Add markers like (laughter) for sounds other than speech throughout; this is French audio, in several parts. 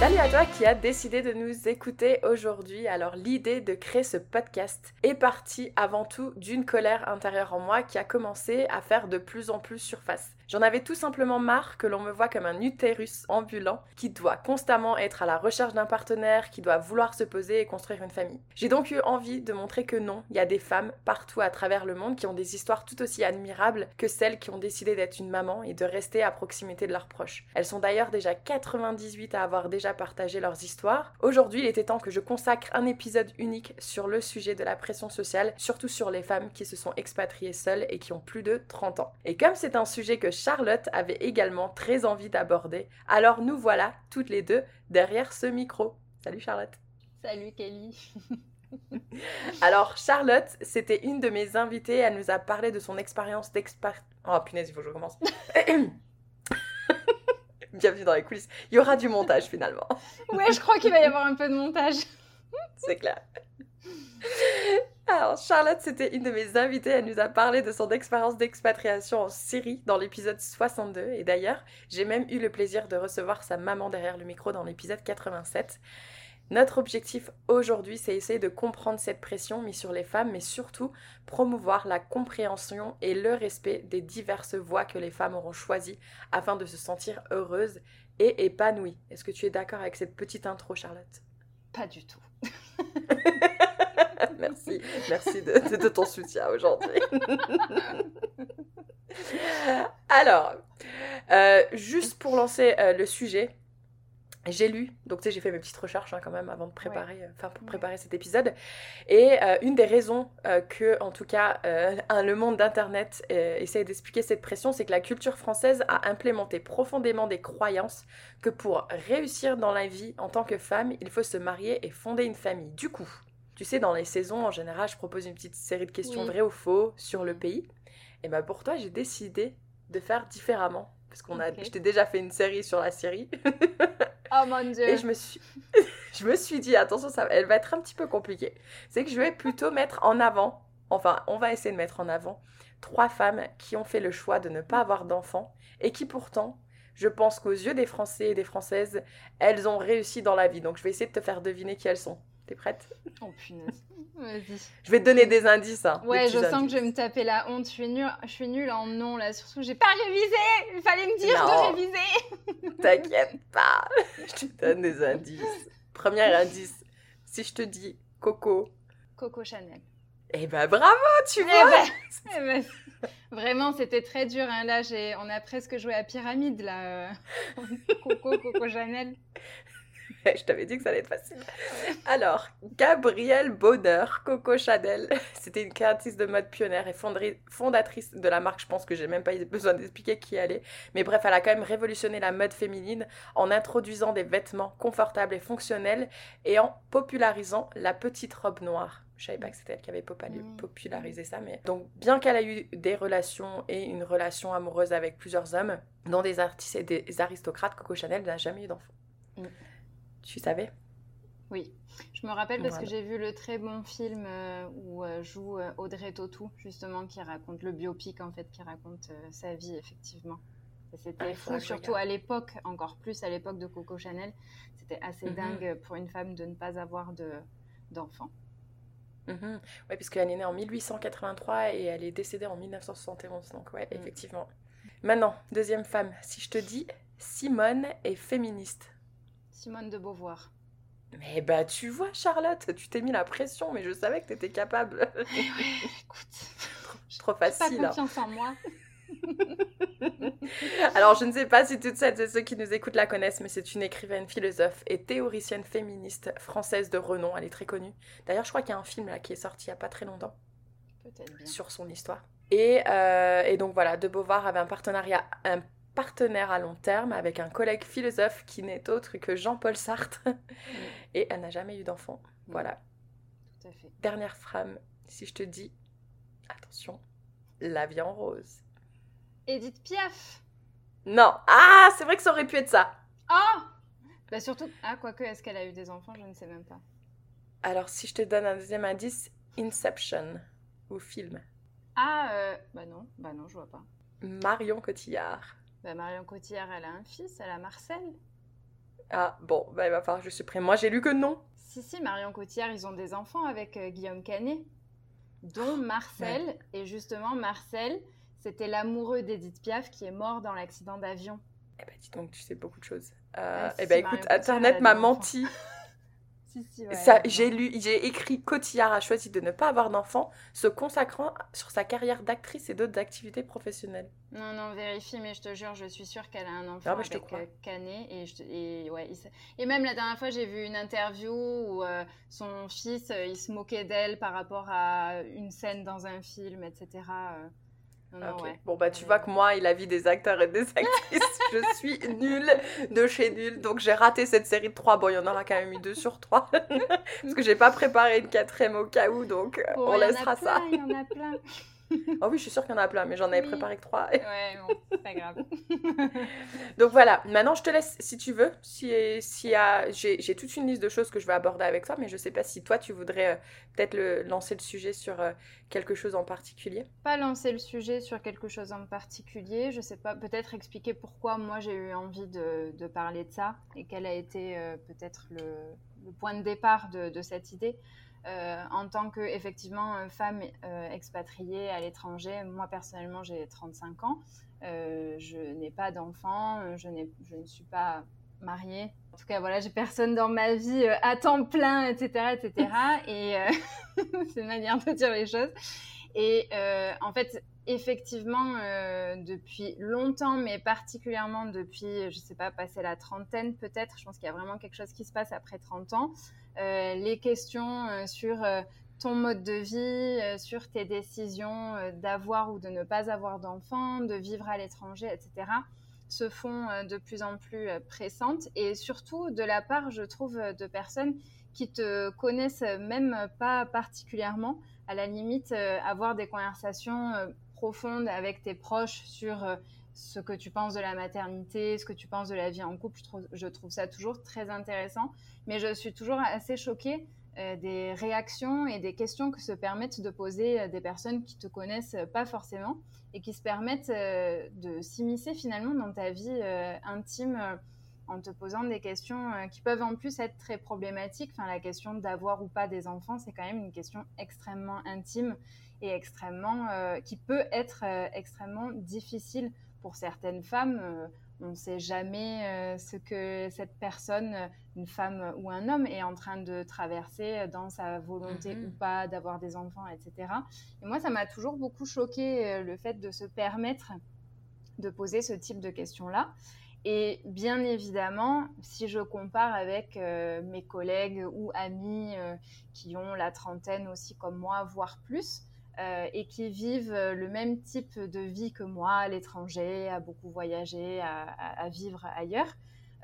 Salut à toi qui as décidé de nous écouter aujourd'hui. Alors l'idée de créer ce podcast est partie avant tout d'une colère intérieure en moi qui a commencé à faire de plus en plus surface. J'en avais tout simplement marre que l'on me voit comme un utérus ambulant qui doit constamment être à la recherche d'un partenaire, qui doit vouloir se poser et construire une famille. J'ai donc eu envie de montrer que non, il y a des femmes partout à travers le monde qui ont des histoires tout aussi admirables que celles qui ont décidé d'être une maman et de rester à proximité de leurs proches. Elles sont d'ailleurs déjà 98 à avoir déjà partagé leurs histoires. Aujourd'hui, il était temps que je consacre un épisode unique sur le sujet de la pression sociale, surtout sur les femmes qui se sont expatriées seules et qui ont plus de 30 ans. Et comme c'est un sujet que Charlotte avait également très envie d'aborder. Alors nous voilà toutes les deux derrière ce micro. Salut Charlotte. Salut Kelly. (laughs) Alors Charlotte, c'était une de mes invitées, elle nous a parlé de son expérience d'expat... Oh punaise, il faut que je recommence. (coughs) Bienvenue dans les coulisses. Il y aura du montage finalement. Ouais, je crois qu'il va y avoir un peu de montage. C'est clair. Alors, Charlotte, c'était une de mes invitées. Elle nous a parlé de son expérience d'expatriation en Syrie dans l'épisode 62. Et d'ailleurs, j'ai même eu le plaisir de recevoir sa maman derrière le micro dans l'épisode 87. Notre objectif aujourd'hui, c'est essayer de comprendre cette pression mise sur les femmes, mais surtout promouvoir la compréhension et le respect des diverses voies que les femmes auront choisies afin de se sentir heureuses et épanouies. Est-ce que tu es d'accord avec cette petite intro, Charlotte? Pas du tout. (laughs) (laughs) merci, merci de, ton soutien aujourd'hui. (laughs) Alors, euh, juste pour lancer euh, le sujet, j'ai lu, donc tu sais, j'ai fait mes petites recherches hein, quand même avant de préparer, euh, enfin pour préparer cet épisode. Et une des raisons que, en tout cas, le monde d'Internet essaie d'expliquer cette pression, c'est que la culture française a implémenté profondément des croyances que pour réussir dans la vie en tant que femme, il faut se marier et fonder une famille. Du coup, tu sais, dans les saisons, en général, je propose une petite série de questions vraies ou faux sur le pays. Et bah pour toi, j'ai décidé de faire différemment. Parce qu'on a, je t'ai déjà fait une série sur la Syrie. (laughs) oh mon dieu. Et je me suis, (laughs) je me suis dit, attention, ça, elle va être un petit peu compliquée. C'est que je vais plutôt mettre en avant, enfin, on va essayer de mettre en avant trois femmes qui ont fait le choix de ne pas avoir d'enfants et qui pourtant, je pense qu'aux yeux des Français et des Françaises, elles ont réussi dans la vie. Donc je vais essayer de te faire deviner qui elles sont. T'es prête? Oh punaise. Vas-y. Je vais te donner des indices. Hein, ouais, je sens que je vais me taper la honte. Je suis nulle, je suis nulle en nom là. Surtout, j'ai pas révisé. Il fallait me dire de réviser. (laughs) T'inquiète pas. Je te donne des indices. Premier indice. Si je te dis Coco. Coco Chanel. Eh ben bravo, tu eh vois. Ben, (laughs) eh ben, vraiment, c'était très dur. Hein. Là, on a presque joué à pyramide là. (laughs) Coco, Coco Chanel. (laughs) je t'avais dit que ça allait être facile. Alors, Gabrielle Bonheur, Coco Chanel, (laughs) c'était une créatrice de mode pionnière et fondatrice de la marque. Je pense que j'ai même pas besoin d'expliquer qui elle est. Mais bref, elle a quand même révolutionné la mode féminine en introduisant des vêtements confortables et fonctionnels et en popularisant la petite robe noire. Je savais pas que c'était elle qui avait mm. popularisé ça, mais donc bien qu'elle a eu des relations et une relation amoureuse avec plusieurs hommes, dont des artistes et des aristocrates, Coco Chanel n'a jamais eu d'enfant. Mm. Tu savais? Oui, je me rappelle parce que j'ai vu le très bon film euh, où euh, joue euh, Audrey Tautou, justement, qui raconte le biopic, en fait, qui raconte sa vie, effectivement. C'était ah, fou, surtout à l'époque, encore plus à l'époque de Coco Chanel. C'était assez mhm. dingue pour une femme de ne pas avoir d'enfant. Mhm. Oui, puisqu'elle est née en 1883 et elle est décédée en 1971. Donc, ouais, mm. effectivement. Maintenant, deuxième femme. Si je te dis Simone est féministe, Simone de Beauvoir. Mais bah tu vois Charlotte, tu t'es mis la pression, mais je savais que tu étais capable. Eh (laughs) ouais, écoute, trop, facile. Pas confiance en moi. (laughs) Alors, je ne sais pas si toutes celles et ceux qui nous écoutent la connaissent, mais c'est une écrivaine, philosophe et théoricienne féministe française de renom. Elle est très connue. D'ailleurs, je crois qu'il y a un film là qui est sorti il n'y a pas très longtemps sur son histoire. Et, euh, et, donc voilà, De Beauvoir avait un partenariat, un partenaire à long terme avec un collègue philosophe qui n'est autre que Jean-Paul Sartre. Mm. (laughs) Et elle n'a jamais eu d'enfant. Mm. Voilà. Tout à fait. Dernière femme, si je te dis, attention, la vie en rose. Edith Piaf. Non. Ah, c'est vrai que ça aurait pu être ça. Oh Bah surtout, ah, quoique, est-ce qu'elle a eu des enfants? Je ne sais même pas. Alors, si je te donne un deuxième indice, Inception, ou film. Ah, euh, bah non, bah non, je vois pas. Marion Cotillard. Bah Marion Cotillard, elle a un fils, elle a Marcel. Ah, bon, bah il va falloir que je supprime. Moi, j'ai lu que non. Si, si, Marion Cotillard, ils ont des enfants avec euh, Guillaume Canet, dont Marcel. Et justement, Marcel, c'était l'amoureux d'Edith Piaf qui est mort dans l'accident d'avion. Eh ben, dis donc, tu sais beaucoup de choses. Euh, ah, eh ben, écoute, Internet m'a menti. (laughs) j'ai lu, j'ai écrit Cotillard a choisi de ne pas avoir d'enfant, se consacrant sur sa carrière d'actrice et d'autres activités professionnelles. Non, non, vérifie, mais je te jure, je suis sûre qu'elle a un enfant avec euh, Canet. Et, et, ouais, et même la dernière fois, j'ai vu une interview où euh, son fils, il se moquait d'elle par rapport à une scène dans un film, etc. Bon, bah, tu vois que moi, il a vie des acteurs et des (laughs) actrices, je suis nulle de chez nulle. Donc, j'ai raté cette série de trois. Bon, il y en aura quand même eu deux sur trois. (laughs) Parce que j'ai pas préparé une quatrième au cas où. Donc, on laissera ça. Il y en a plein. (laughs) oh (laughs) oui, je suis sûre qu'il y en a plein, mais j'en avais préparé que trois. ouais, bon, c'est pas grave. (laughs) Donc voilà, maintenant je te laisse si tu veux. Si, si j'ai toute une liste de choses que je vais aborder avec toi, mais je sais pas si toi tu voudrais euh, peut-être lancer le sujet sur euh, quelque chose en particulier. Pas lancer le sujet sur quelque chose en particulier, je sais pas, peut-être expliquer pourquoi moi j'ai eu envie de, de, parler de ça et quel a été euh, peut-être le, le, point de départ de, de cette idée. Euh, en tant que effectivement euh, femme euh, expatriée à l'étranger. Moi personnellement, j'ai 35 ans. je n'ai pas d'enfant, je, je ne suis pas mariée. En tout cas, voilà, j'ai personne dans ma vie à temps plein, etc., etc. Et (laughs) (laughs) c'est une manière de dire les choses. Et en fait, effectivement, depuis longtemps, mais particulièrement depuis, je ne sais pas, passer la trentaine peut-être, je pense qu'il y a vraiment quelque chose qui se passe après 30 ans. Euh, les questions euh, sur euh, ton mode de vie, sur tes décisions d'avoir ou de ne pas avoir d'enfants, de vivre à l'étranger, etc., se font de plus en plus pressantes et surtout de la part, je trouve, de personnes qui te connaissent même pas particulièrement. À la limite, avoir des conversations profondes avec tes proches sur ce que tu penses de la maternité, ce que tu penses de la vie en couple. Je trouve, ça toujours très intéressant. Mais je suis toujours assez choquée euh, des réactions et des questions que se permettent de poser euh, des personnes qui te connaissent pas forcément et qui se permettent euh, de s'immiscer finalement dans ta vie intime en te posant des questions qui peuvent en plus être très problématiques. Enfin, la question d'avoir ou pas des enfants, c'est quand même une question extrêmement intime et extrêmement qui peut être extrêmement difficile pour certaines femmes, euh, on ne sait jamais euh, ce que cette personne, une femme ou un homme, est en train de traverser dans sa volonté mhm. ou pas d'avoir des enfants, etc. Et moi, ça m'a toujours beaucoup choqué euh, le fait de se permettre de poser ce type de questions-là. Et bien évidemment, si je compare avec mes collègues ou amis qui ont la trentaine aussi comme moi, voire plus, euh, et qui vivent euh, le même type de vie que moi à l'étranger, à beaucoup voyager, à, vivre ailleurs,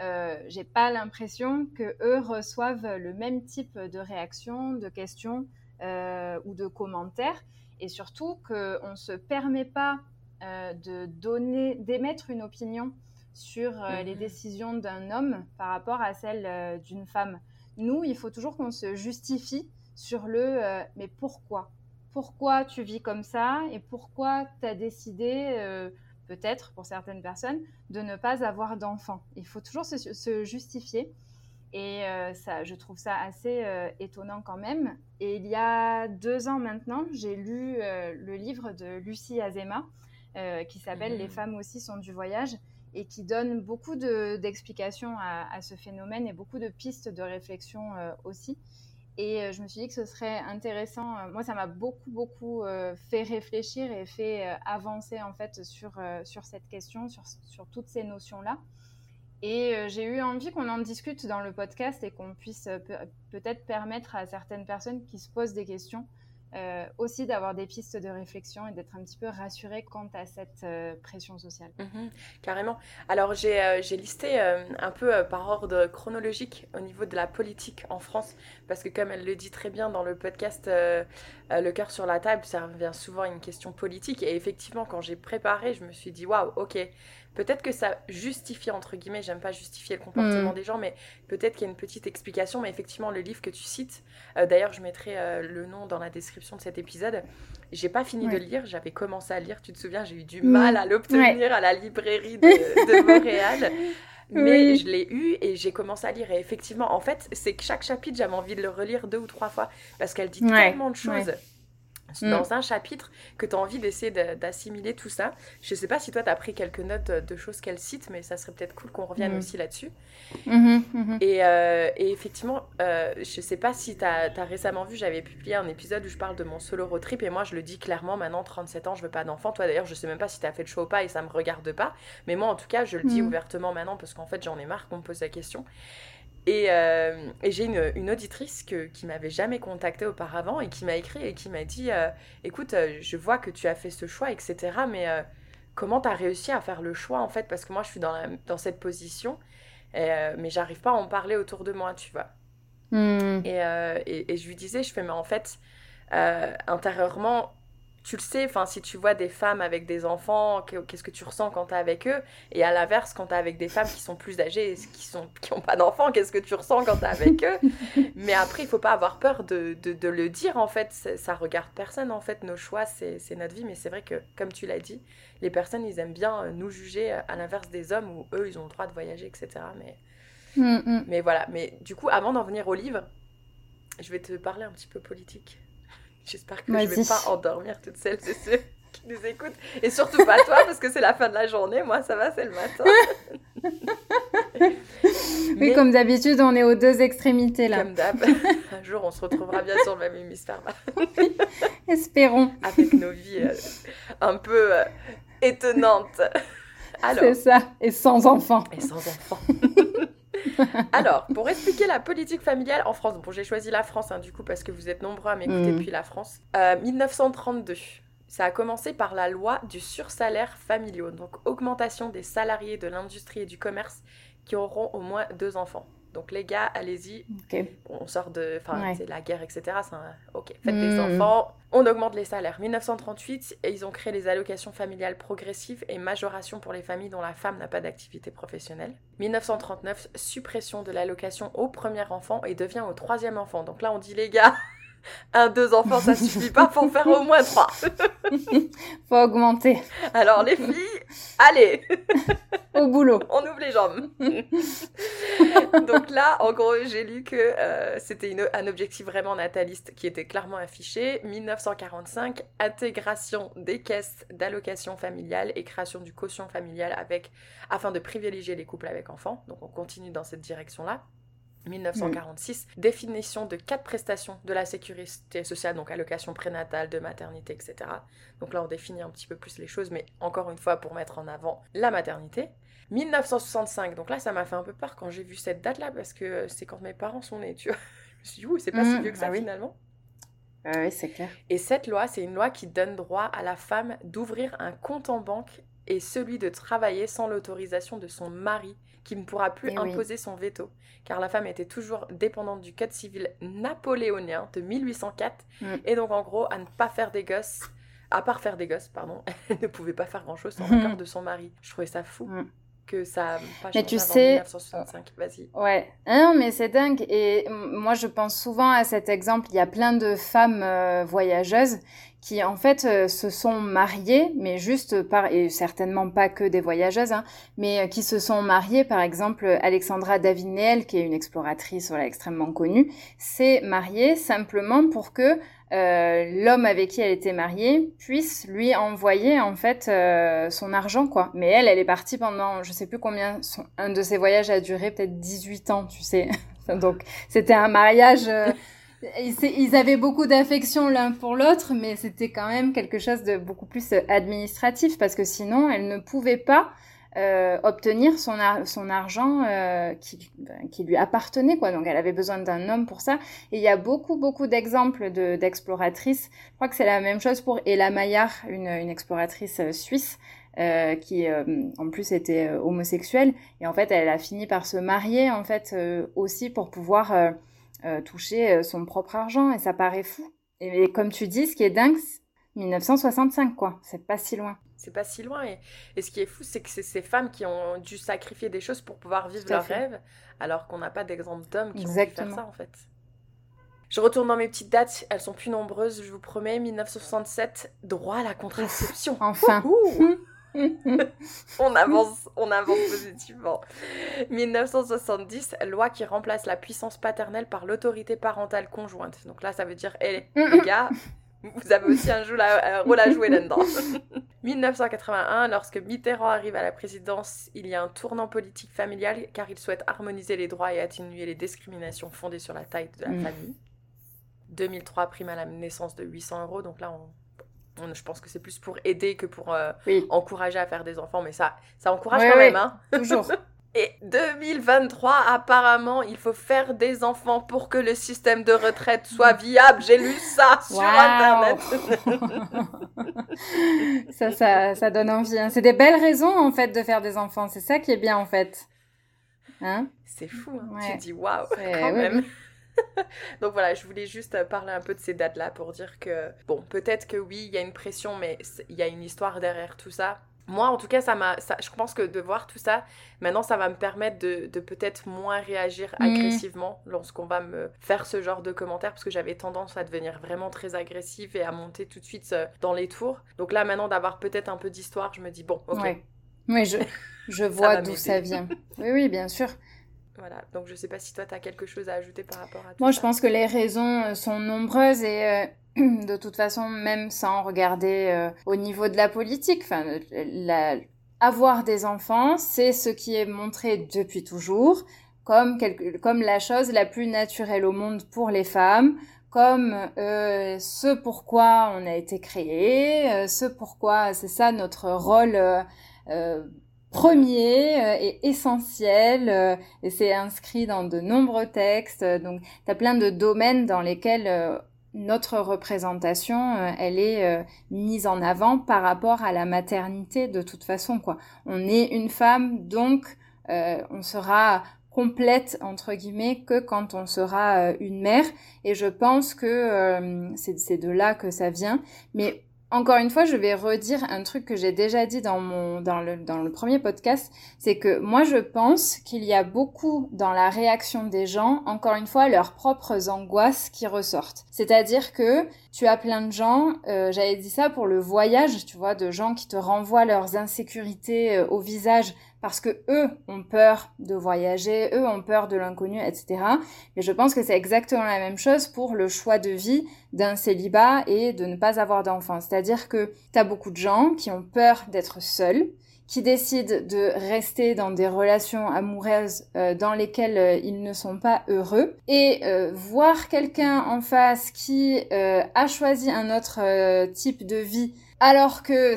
euh, j'ai pas l'impression que eux reçoivent le même type de réactions, de questions euh, ou de commentaires, et surtout qu'on ne se permet pas de donner, d'émettre une opinion sur les mhm. décisions d'un homme par rapport à celles d'une femme. Nous, il faut toujours qu'on se justifie sur le mais pourquoi? Pourquoi tu vis comme ça et pourquoi tu as décidé, euh, peut-être pour certaines personnes, de ne pas avoir d'enfants. Il faut toujours se, justifier. Et euh, ça, je trouve ça assez euh, étonnant quand même. Et il y a deux ans maintenant, j'ai lu le livre de Lucie Azema qui s'appelle Les mmh. femmes aussi sont du voyage et qui donne beaucoup d'explications à, ce phénomène et beaucoup de pistes de réflexion aussi. Et je me suis dit que ce serait intéressant. Moi, ça m'a beaucoup, beaucoup fait réfléchir et fait avancer en fait sur, sur cette question, sur, sur toutes ces notions-là. Et euh, j'ai eu envie qu'on en discute dans le podcast et qu'on puisse euh, peut-être permettre à certaines personnes qui se posent des questions euh, aussi d'avoir des pistes de réflexion et d'être un petit peu rassurées quant à cette pression sociale. Mhm, carrément. Alors j'ai listé un peu par ordre chronologique au niveau de la politique en France, parce que comme elle le dit très bien dans le podcast Le cœur sur la table, ça revient souvent à une question politique. Et effectivement, quand j'ai préparé, je me suis dit, waouh, ok, Peut-être que ça justifie, entre guillemets, j'aime pas justifier le comportement mm. des gens, mais peut-être qu'il y a une petite explication. Mais effectivement, le livre que tu cites, euh, d'ailleurs, je mettrai euh, le nom dans la description de cet épisode. J'ai pas fini de lire, j'avais commencé à lire, tu te souviens, j'ai eu du mm. mal à l'obtenir à la librairie de, (laughs) Montréal. Mais je l'ai eu et j'ai commencé à lire. Et effectivement, en fait, c'est que chaque chapitre, j'avais envie de le relire deux ou trois fois parce qu'elle dit tellement de choses Mm. dans un chapitre que tu as envie d'essayer d'assimiler tout ça. Je sais pas si toi tu as pris quelques notes de choses qu'elle cite, mais ça serait peut-être cool qu'on revienne mm. aussi là-dessus. Mm-hmm, mm-hmm. Et, euh, et, effectivement, euh, je sais pas si tu as, récemment vu, j'avais publié un épisode où je parle de mon solo road trip et moi je le dis clairement, maintenant 37 ans, je veux pas d'enfant. Toi d'ailleurs, je sais même pas si tu as fait le choix ou pas et ça me regarde pas, mais moi en tout cas, je le dis mm. ouvertement maintenant parce qu'en fait j'en ai marre qu'on me pose la question. Euh, et, j'ai une, auditrice que, qui m'avait jamais contactée auparavant et qui m'a écrit et qui m'a dit euh, Écoute, euh, je vois que tu as fait ce choix, etc. Mais comment tu as réussi à faire le choix en fait? Parce que moi, je suis dans, la, dans cette position, mais j'arrive pas à en parler autour de moi, tu vois. Hmm. Et, et, et, je lui disais Je fais, mais en fait, intérieurement, tu le sais, enfin, si tu vois des femmes avec des enfants, qu'est-ce que tu ressens quand tu es avec eux? Et à l'inverse, quand tu es avec des femmes qui sont plus âgées qui n'ont qui pas d'enfants, qu'est-ce que tu ressens quand tu es avec eux? (laughs) Mais après, il faut pas avoir peur de, de, le dire, en fait. Ça regarde personne, en fait. Nos choix, c'est notre vie. Mais c'est vrai que, comme tu l'as dit, les personnes, ils aiment bien euh, nous juger euh, à l'inverse des hommes où eux, ils ont le droit de voyager, etc. Mais, mm, mm. mais voilà. Mais du coup, avant d'en venir au livre, je vais te parler un petit peu politique. J'espère que je vais pas endormir toutes celles et ceux (laughs) qui nous écoutent. Et surtout pas toi, parce que c'est la fin de la journée. Moi, ça va, c'est le matin. (laughs) oui, comme d'habitude, on est aux deux extrémités là. Comme d'hab. (laughs) Un jour, on se retrouvera bien sur le même hémisphère. Espérons. Avec nos vies euh, un peu euh, étonnantes. C'est ça. Et sans enfants. Et sans enfants. (laughs) Alors, pour expliquer la politique familiale en France, bon, j'ai choisi la France, hein, du coup, parce que vous êtes nombreux à m'écouter mm. depuis la France. 1932. Euh, Ça a commencé par la loi du sursalaire familial, donc augmentation des salariés de l'industrie et du commerce qui auront au moins deux enfants. Donc les gars, allez-y. on sort de, enfin, c'est la guerre, etc. ok, faites des hmm. enfants. On augmente les salaires. 1938, et ils ont créé les allocations familiales progressives et majoration pour les familles dont la femme n'a pas d'activité professionnelle. 1939, suppression de l'allocation au premier enfant et devient au troisième enfant. Donc là, on dit les gars, (laughs) un, deux enfants, ça suffit pas, faut en faire au moins trois. (laughs) faut augmenter. Alors les filles, allez Au boulot. (laughs) On ouvre les jambes. Donc là, en gros, j'ai lu que euh, c'était un objectif vraiment nataliste qui était clairement affiché. 1945, intégration des caisses d'allocation familiale et création du caution familial avec, afin de privilégier les couples avec enfants. Donc on continue dans cette direction-là. 1946, définition de quatre prestations de la sécurité sociale, donc allocation prénatale, de maternité, etc. Donc là, on définit un petit peu plus les choses, mais encore une fois, pour mettre en avant la maternité. 1965, donc là, ça m'a fait un peu peur quand j'ai vu cette date-là, parce que c'est quand mes parents sont nés, tu vois. (laughs) Je me suis dit, c'est pas si mmh, vieux que ça ah finalement. Ah oui, c'est clair. Et cette loi, c'est une loi qui donne droit à la femme d'ouvrir un compte en banque et celui de travailler sans l'autorisation de son mari qui ne pourra plus eh imposer son veto, car la femme était toujours dépendante du Code civil napoléonien de 1804, mm. et donc en gros, à ne pas faire des gosses, à part faire des gosses, pardon, (laughs) elle ne pouvait pas faire grand-chose sans l'accord (laughs) de son mari. Je trouvais ça fou. Mm. Que ça pas mais tu sais 1965. vas-y ouais non mais c'est dingue et moi je pense souvent à cet exemple il y a plein de femmes euh, voyageuses qui en fait euh, se sont mariées, mais juste par, et certainement pas que des voyageuses, hein, mais euh, qui se sont mariées, par exemple Alexandra Davinel, qui est une exploratrice voilà, extrêmement connue, s'est mariée simplement pour que euh, l'homme avec qui elle était mariée puisse lui envoyer en fait euh, son argent quoi. Mais elle, elle est partie pendant je sais plus combien, un de ses voyages a duré peut-être 18 ans, tu sais. (laughs) Donc c'était un mariage euh, ils avaient beaucoup d'affection l'un pour l'autre, mais c'était quand même quelque chose de beaucoup plus euh, administratif parce que sinon, elle ne pouvait pas euh, obtenir son, argent euh, qui, ben, qui lui appartenait quoi. Donc elle avait besoin d'un homme pour ça. Et il y a beaucoup beaucoup d'exemples de, d'exploratrices. Je crois que c'est la même chose pour Ella Maillard une, une exploratrice euh, suisse euh, qui euh, en plus était homosexuelle. Et en fait elle a fini par se marier en fait aussi pour pouvoir euh, toucher euh, son propre argent et ça paraît fou. Et, comme tu dis, ce qui est dingue, 1965 quoi, c'est pas si loin. C'est pas si loin et, et ce qui est fou, c'est que c'est ces femmes qui ont dû sacrifier des choses pour pouvoir vivre leur rêve, alors qu'on n'a pas d'exemple d'hommes qui ont pu faire ça en fait. Je retourne dans mes petites dates, elles sont plus nombreuses, je vous promets. 1967, droit à la contraception. enfin. (laughs) on avance, on avance positivement. 1970, loi qui remplace la puissance paternelle par l'autorité parentale conjointe. Donc là, ça veut dire, hé, les (laughs) gars, vous avez aussi un, rôle à jouer là-dedans. (laughs) 1981, lorsque Mitterrand arrive à la présidence, il y a un tournant politique familial car il souhaite harmoniser les droits et atténuer les discriminations fondées sur la taille de la mm. famille. 2003, prime à la naissance de 800 euros. Donc là, on, je pense que c'est plus pour aider que pour euh, encourager à faire des enfants, mais ça, ça encourage quand même. Hein (laughs) toujours. Et 2023, apparemment, il faut faire des enfants pour que le système de retraite soit viable. J'ai lu ça (laughs) sur Internet. (laughs) ça, ça, ça donne envie. Hein. C'est des belles raisons, en fait, de faire des enfants. C'est ça qui est bien, en fait. Hein? C'est fou. Hein. Tu te dis, waouh, quand même. (laughs) Donc voilà, je voulais juste parler un peu de ces dates-là pour dire que, bon, peut-être que oui, il y a une pression, mais il y a une histoire derrière tout ça. Moi, en tout cas, ça m'a, je pense que de voir tout ça, maintenant, ça va me permettre de, de peut-être moins réagir mmh. agressivement lorsqu'on va me faire ce genre de commentaires, parce que j'avais tendance à devenir vraiment très agressive et à monter tout de suite euh, dans les tours. Donc là, maintenant, d'avoir peut-être un peu d'histoire, je me dis, bon, ok. Oui, je, je (laughs) vois d'où ça vient. Oui, oui, bien sûr. Voilà, donc je sais pas si toi tu as quelque chose à ajouter par rapport à tout Moi, je pense que les raisons euh, sont nombreuses et euh, (clears throat) de toute façon, même sans regarder euh, au niveau de la politique, enfin, la... avoir des enfants, c'est ce qui est montré depuis toujours comme, quelque... comme la chose la plus naturelle au monde pour les femmes, comme euh, ce pourquoi on a été créé, ce pourquoi c'est ça notre rôle euh, premier euh, et essentiel euh, et c'est inscrit dans de nombreux textes. Donc, tu as plein de domaines dans lesquels euh, notre représentation, elle est mise en avant par rapport à la maternité de toute façon. Quoi. On est une femme, donc on sera complète entre guillemets que quand on sera une mère et je pense que c'est de là que ça vient mais encore une fois, je vais redire un truc que j'ai déjà dit dans mon dans le dans le premier podcast, c'est que moi je pense qu'il y a beaucoup dans la réaction des gens, encore une fois, leurs propres angoisses qui ressortent. C'est-à-dire que tu as plein de gens, euh, j'avais dit ça pour le voyage, tu vois, de gens qui te renvoient leurs insécurités euh, au visage parce que eux ont peur de voyager, eux ont peur de l'inconnu, etc. Et je pense que c'est exactement la même chose pour le choix de vie d'un célibat et de ne pas avoir d'enfants. C'est-à-dire que tu as beaucoup de gens qui ont peur d'être seuls, qui décident de rester dans des relations amoureuses euh, dans lesquelles euh, ils ne sont pas heureux et euh, voir quelqu'un en face qui a choisi un autre type de vie alors que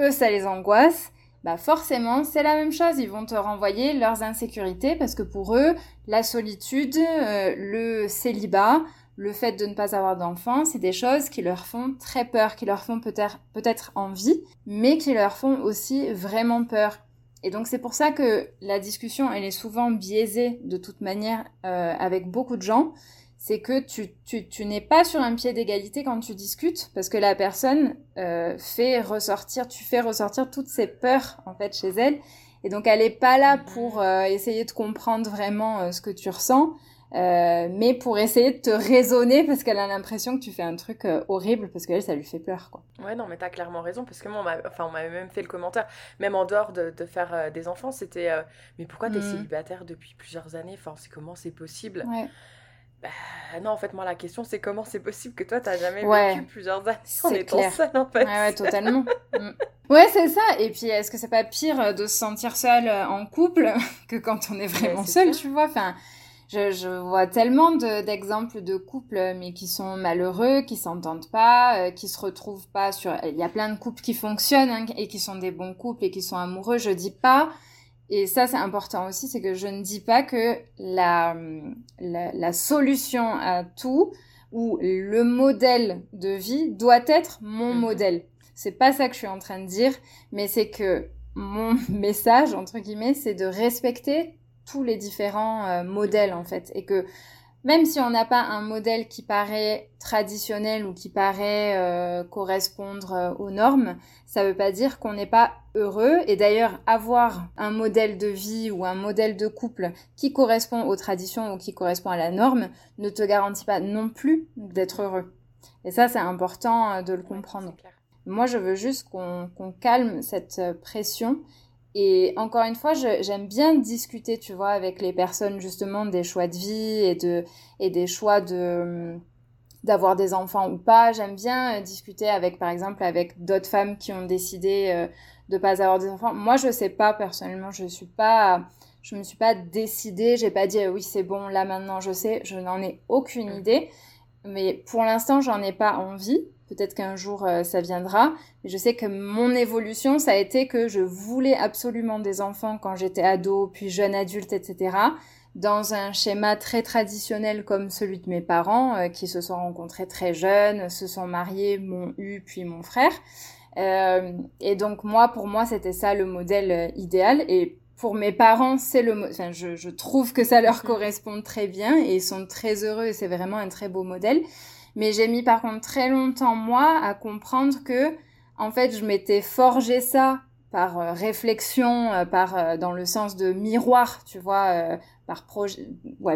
eux ça les angoisse bah forcément, c'est la même chose. Ils vont te renvoyer leurs insécurités parce que pour eux, la solitude, euh, le célibat, le fait de ne pas avoir d'enfants, c'est des choses qui leur font très peur, qui leur font peut-être peut-être envie, mais qui leur font aussi vraiment peur. Et donc c'est pour ça que la discussion, elle est souvent biaisée de toute manière euh, avec beaucoup de gens c'est que tu, tu, tu n'es pas sur un pied d'égalité quand tu discutes, parce que la personne euh, fait ressortir, tu fais ressortir toutes ses peurs en fait chez elle, et donc elle n'est pas là pour euh, essayer de comprendre vraiment euh, ce que tu ressens. Mais pour essayer de te raisonner parce qu'elle a l'impression que tu fais un truc horrible parce qu'elle, ça lui fait peur, quoi. Ouais, non, mais t'as clairement raison parce que moi, on enfin, on m'avait même fait le commentaire, même en dehors de, de faire des enfants, c'était mais pourquoi t'es es mm. célibataire depuis plusieurs années? Enfin, c'est comment c'est possible? Ouais. Bah, non, en fait, moi, la question, c'est comment c'est possible que toi, t'as jamais vécu plusieurs années en étant clair. seule, en fait. Ouais, ouais, totalement. Mm. Ouais, c'est ça. Et puis, est-ce que c'est pas pire de se sentir seule en couple (laughs) que quand on est vraiment seul, tu vois? Enfin, je, je vois tellement d'exemples de, couples, mais qui sont malheureux, qui s'entendent pas, euh, qui se retrouvent pas sur. Il y a plein de couples qui fonctionnent hein, et qui sont des bons couples et qui sont amoureux. Je dis pas. Et ça, c'est important aussi, c'est que je ne dis pas que la, la, la solution à tout ou le modèle de vie doit être mon mhm. modèle. C'est pas ça que je suis en train de dire, mais c'est que mon (laughs) message, entre guillemets, c'est de respecter tous les différents euh, modèles en fait et que même si on n'a pas un modèle qui paraît traditionnel ou qui paraît euh, correspondre euh, aux normes, ça ne veut pas dire qu'on n'est pas heureux. Et d'ailleurs, avoir un modèle de vie ou un modèle de couple qui correspond aux traditions ou qui correspond à la norme ne te garantit pas non plus d'être heureux. Et ça, c'est important de le comprendre. Moi, je veux juste qu'on calme cette pression et encore une fois, j'aime bien discuter, tu vois, avec les personnes justement des choix de vie et, de, et des choix de d'avoir des enfants ou pas. J'aime bien euh, discuter avec, par exemple, avec d'autres femmes qui ont décidé euh, de pas avoir des enfants. Moi, je sais pas personnellement, je suis pas, je me suis pas décidée, j'ai pas dit oui c'est bon, là maintenant je sais, je n'en ai aucune mmh. idée. Mais pour l'instant, j'en ai pas envie. Peut-être qu'un jour euh, ça viendra. Mais je sais que mon évolution, ça a été que je voulais absolument des enfants quand j'étais ado, puis jeune adulte, etc. Dans un schéma très traditionnel comme celui de mes parents, euh, qui se sont rencontrés très jeunes, se sont mariés, m'ont eu, puis mon frère. Euh, et donc moi, pour moi, c'était ça le modèle euh, idéal. Et pour mes parents, c'est le, enfin, je, je trouve que ça leur correspond très bien et ils sont très heureux et c'est vraiment un très beau modèle. Mais j'ai mis par contre très longtemps, moi, à comprendre que, en fait, je m'étais forgé ça par euh, réflexion, euh, par euh, dans le sens de miroir, tu vois, par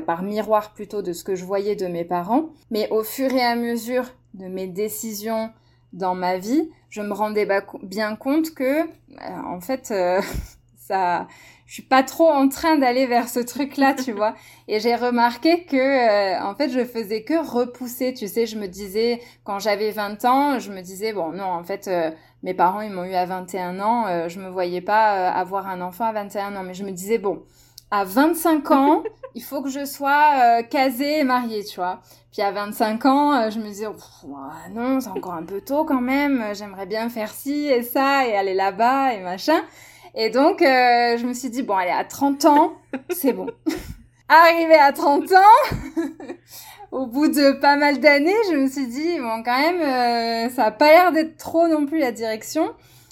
par miroir plutôt de ce que je voyais de mes parents. Mais au fur et à mesure de mes décisions dans ma vie, je me rendais bien compte que, en fait, (laughs) ça, je suis pas trop en train d'aller vers ce truc-là, tu (laughs) vois. Et j'ai remarqué que, euh, en fait, je faisais que repousser. Tu sais, je me disais, quand j'avais 20 ans, je me disais, bon, non, en fait, euh, mes parents, ils m'ont eu à 21 ans. Euh, je me voyais pas avoir un enfant à 21 ans. Mais je me disais, bon, à 25 ans, (laughs) il faut que je sois casée et mariée, tu vois. Puis à 25 ans, je me disais, non, c'est encore un peu tôt quand même. J'aimerais bien faire ci et ça et aller là-bas et machin. Et donc, euh, je me suis dit, bon, allez, à 30 ans, c'est bon. (laughs) Arrivé à 30 ans, (laughs) au bout de pas mal d'années, je me suis dit, bon, quand même, euh, ça a pas l'air d'être trop non plus la direction.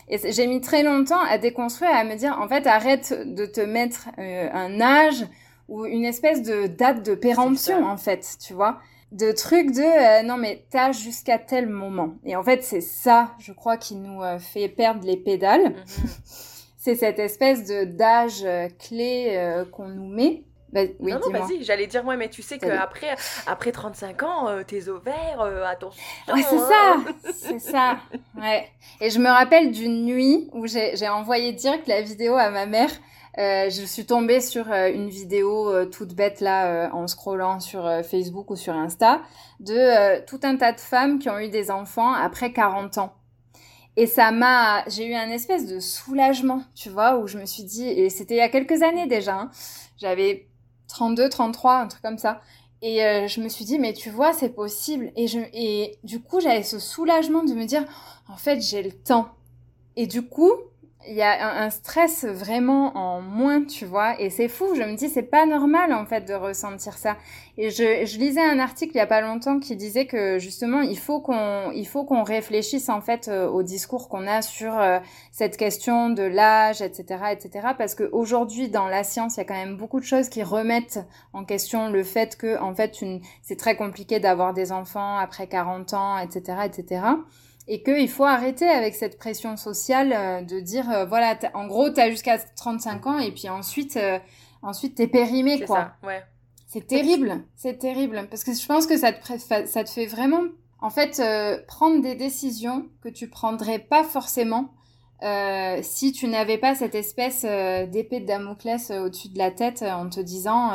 Et j'ai mis très longtemps à déconstruire, à me dire, en fait, arrête de te mettre euh, un âge ou une espèce de date de péremption, en fait, tu vois. De trucs de non mais t'as jusqu'à tel moment. Et en fait c'est ça je crois qui nous fait perdre les pédales. Mm-hmm c'est cette espèce de d'âge euh, clé euh, qu'on nous met. Bah, oui, non, non, vas-y, j'allais dire, moi, mais tu sais qu'après après 35 ans, euh, tes ovaires, attention. Ouais, c'est hein. ça, (laughs) c'est ça. Ouais. Et je me rappelle d'une nuit où j'ai envoyé direct la vidéo à ma mère. je suis tombée sur une vidéo toute bête là, en scrollant sur Facebook ou sur Insta, de tout un tas de femmes qui ont eu des enfants après 40 ans. Et ça m'a, j'ai eu un espèce de soulagement, tu vois, où je me suis dit, et c'était il y a quelques années déjà, hein, j'avais 32, 33, un truc comme ça. Et euh, je me suis dit, mais tu vois, c'est possible. Et, je, et du coup, j'avais ce soulagement de me dire, en fait, j'ai le temps. Et du coup, il y a un, stress vraiment en moins, tu vois, et c'est fou, je me dis, c'est pas normal, en fait, de ressentir ça. Et je, je, lisais un article il y a pas longtemps qui disait que, justement, il faut qu'on, il faut qu'on réfléchisse, en fait, euh, au discours qu'on a sur euh, cette question de l'âge, etc., etc., parce qu'aujourd'hui, dans la science, il y a quand même beaucoup de choses qui remettent en question le fait que, en fait, une, c'est très compliqué d'avoir des enfants après 40 ans, etc., etc., et qu'il faut arrêter avec cette pression sociale euh, de dire euh, voilà en gros tu as jusqu'à 35 ans et puis ensuite euh, ensuite t'es périmé quoi. Ça, ouais. C'est terrible, c'est terrible. Parce que je pense que ça te, ça te fait vraiment, en fait, euh, prendre des décisions que tu prendrais pas forcément euh, si tu n'avais pas cette espèce euh, d'épée de Damoclès au-dessus de la tête en te disant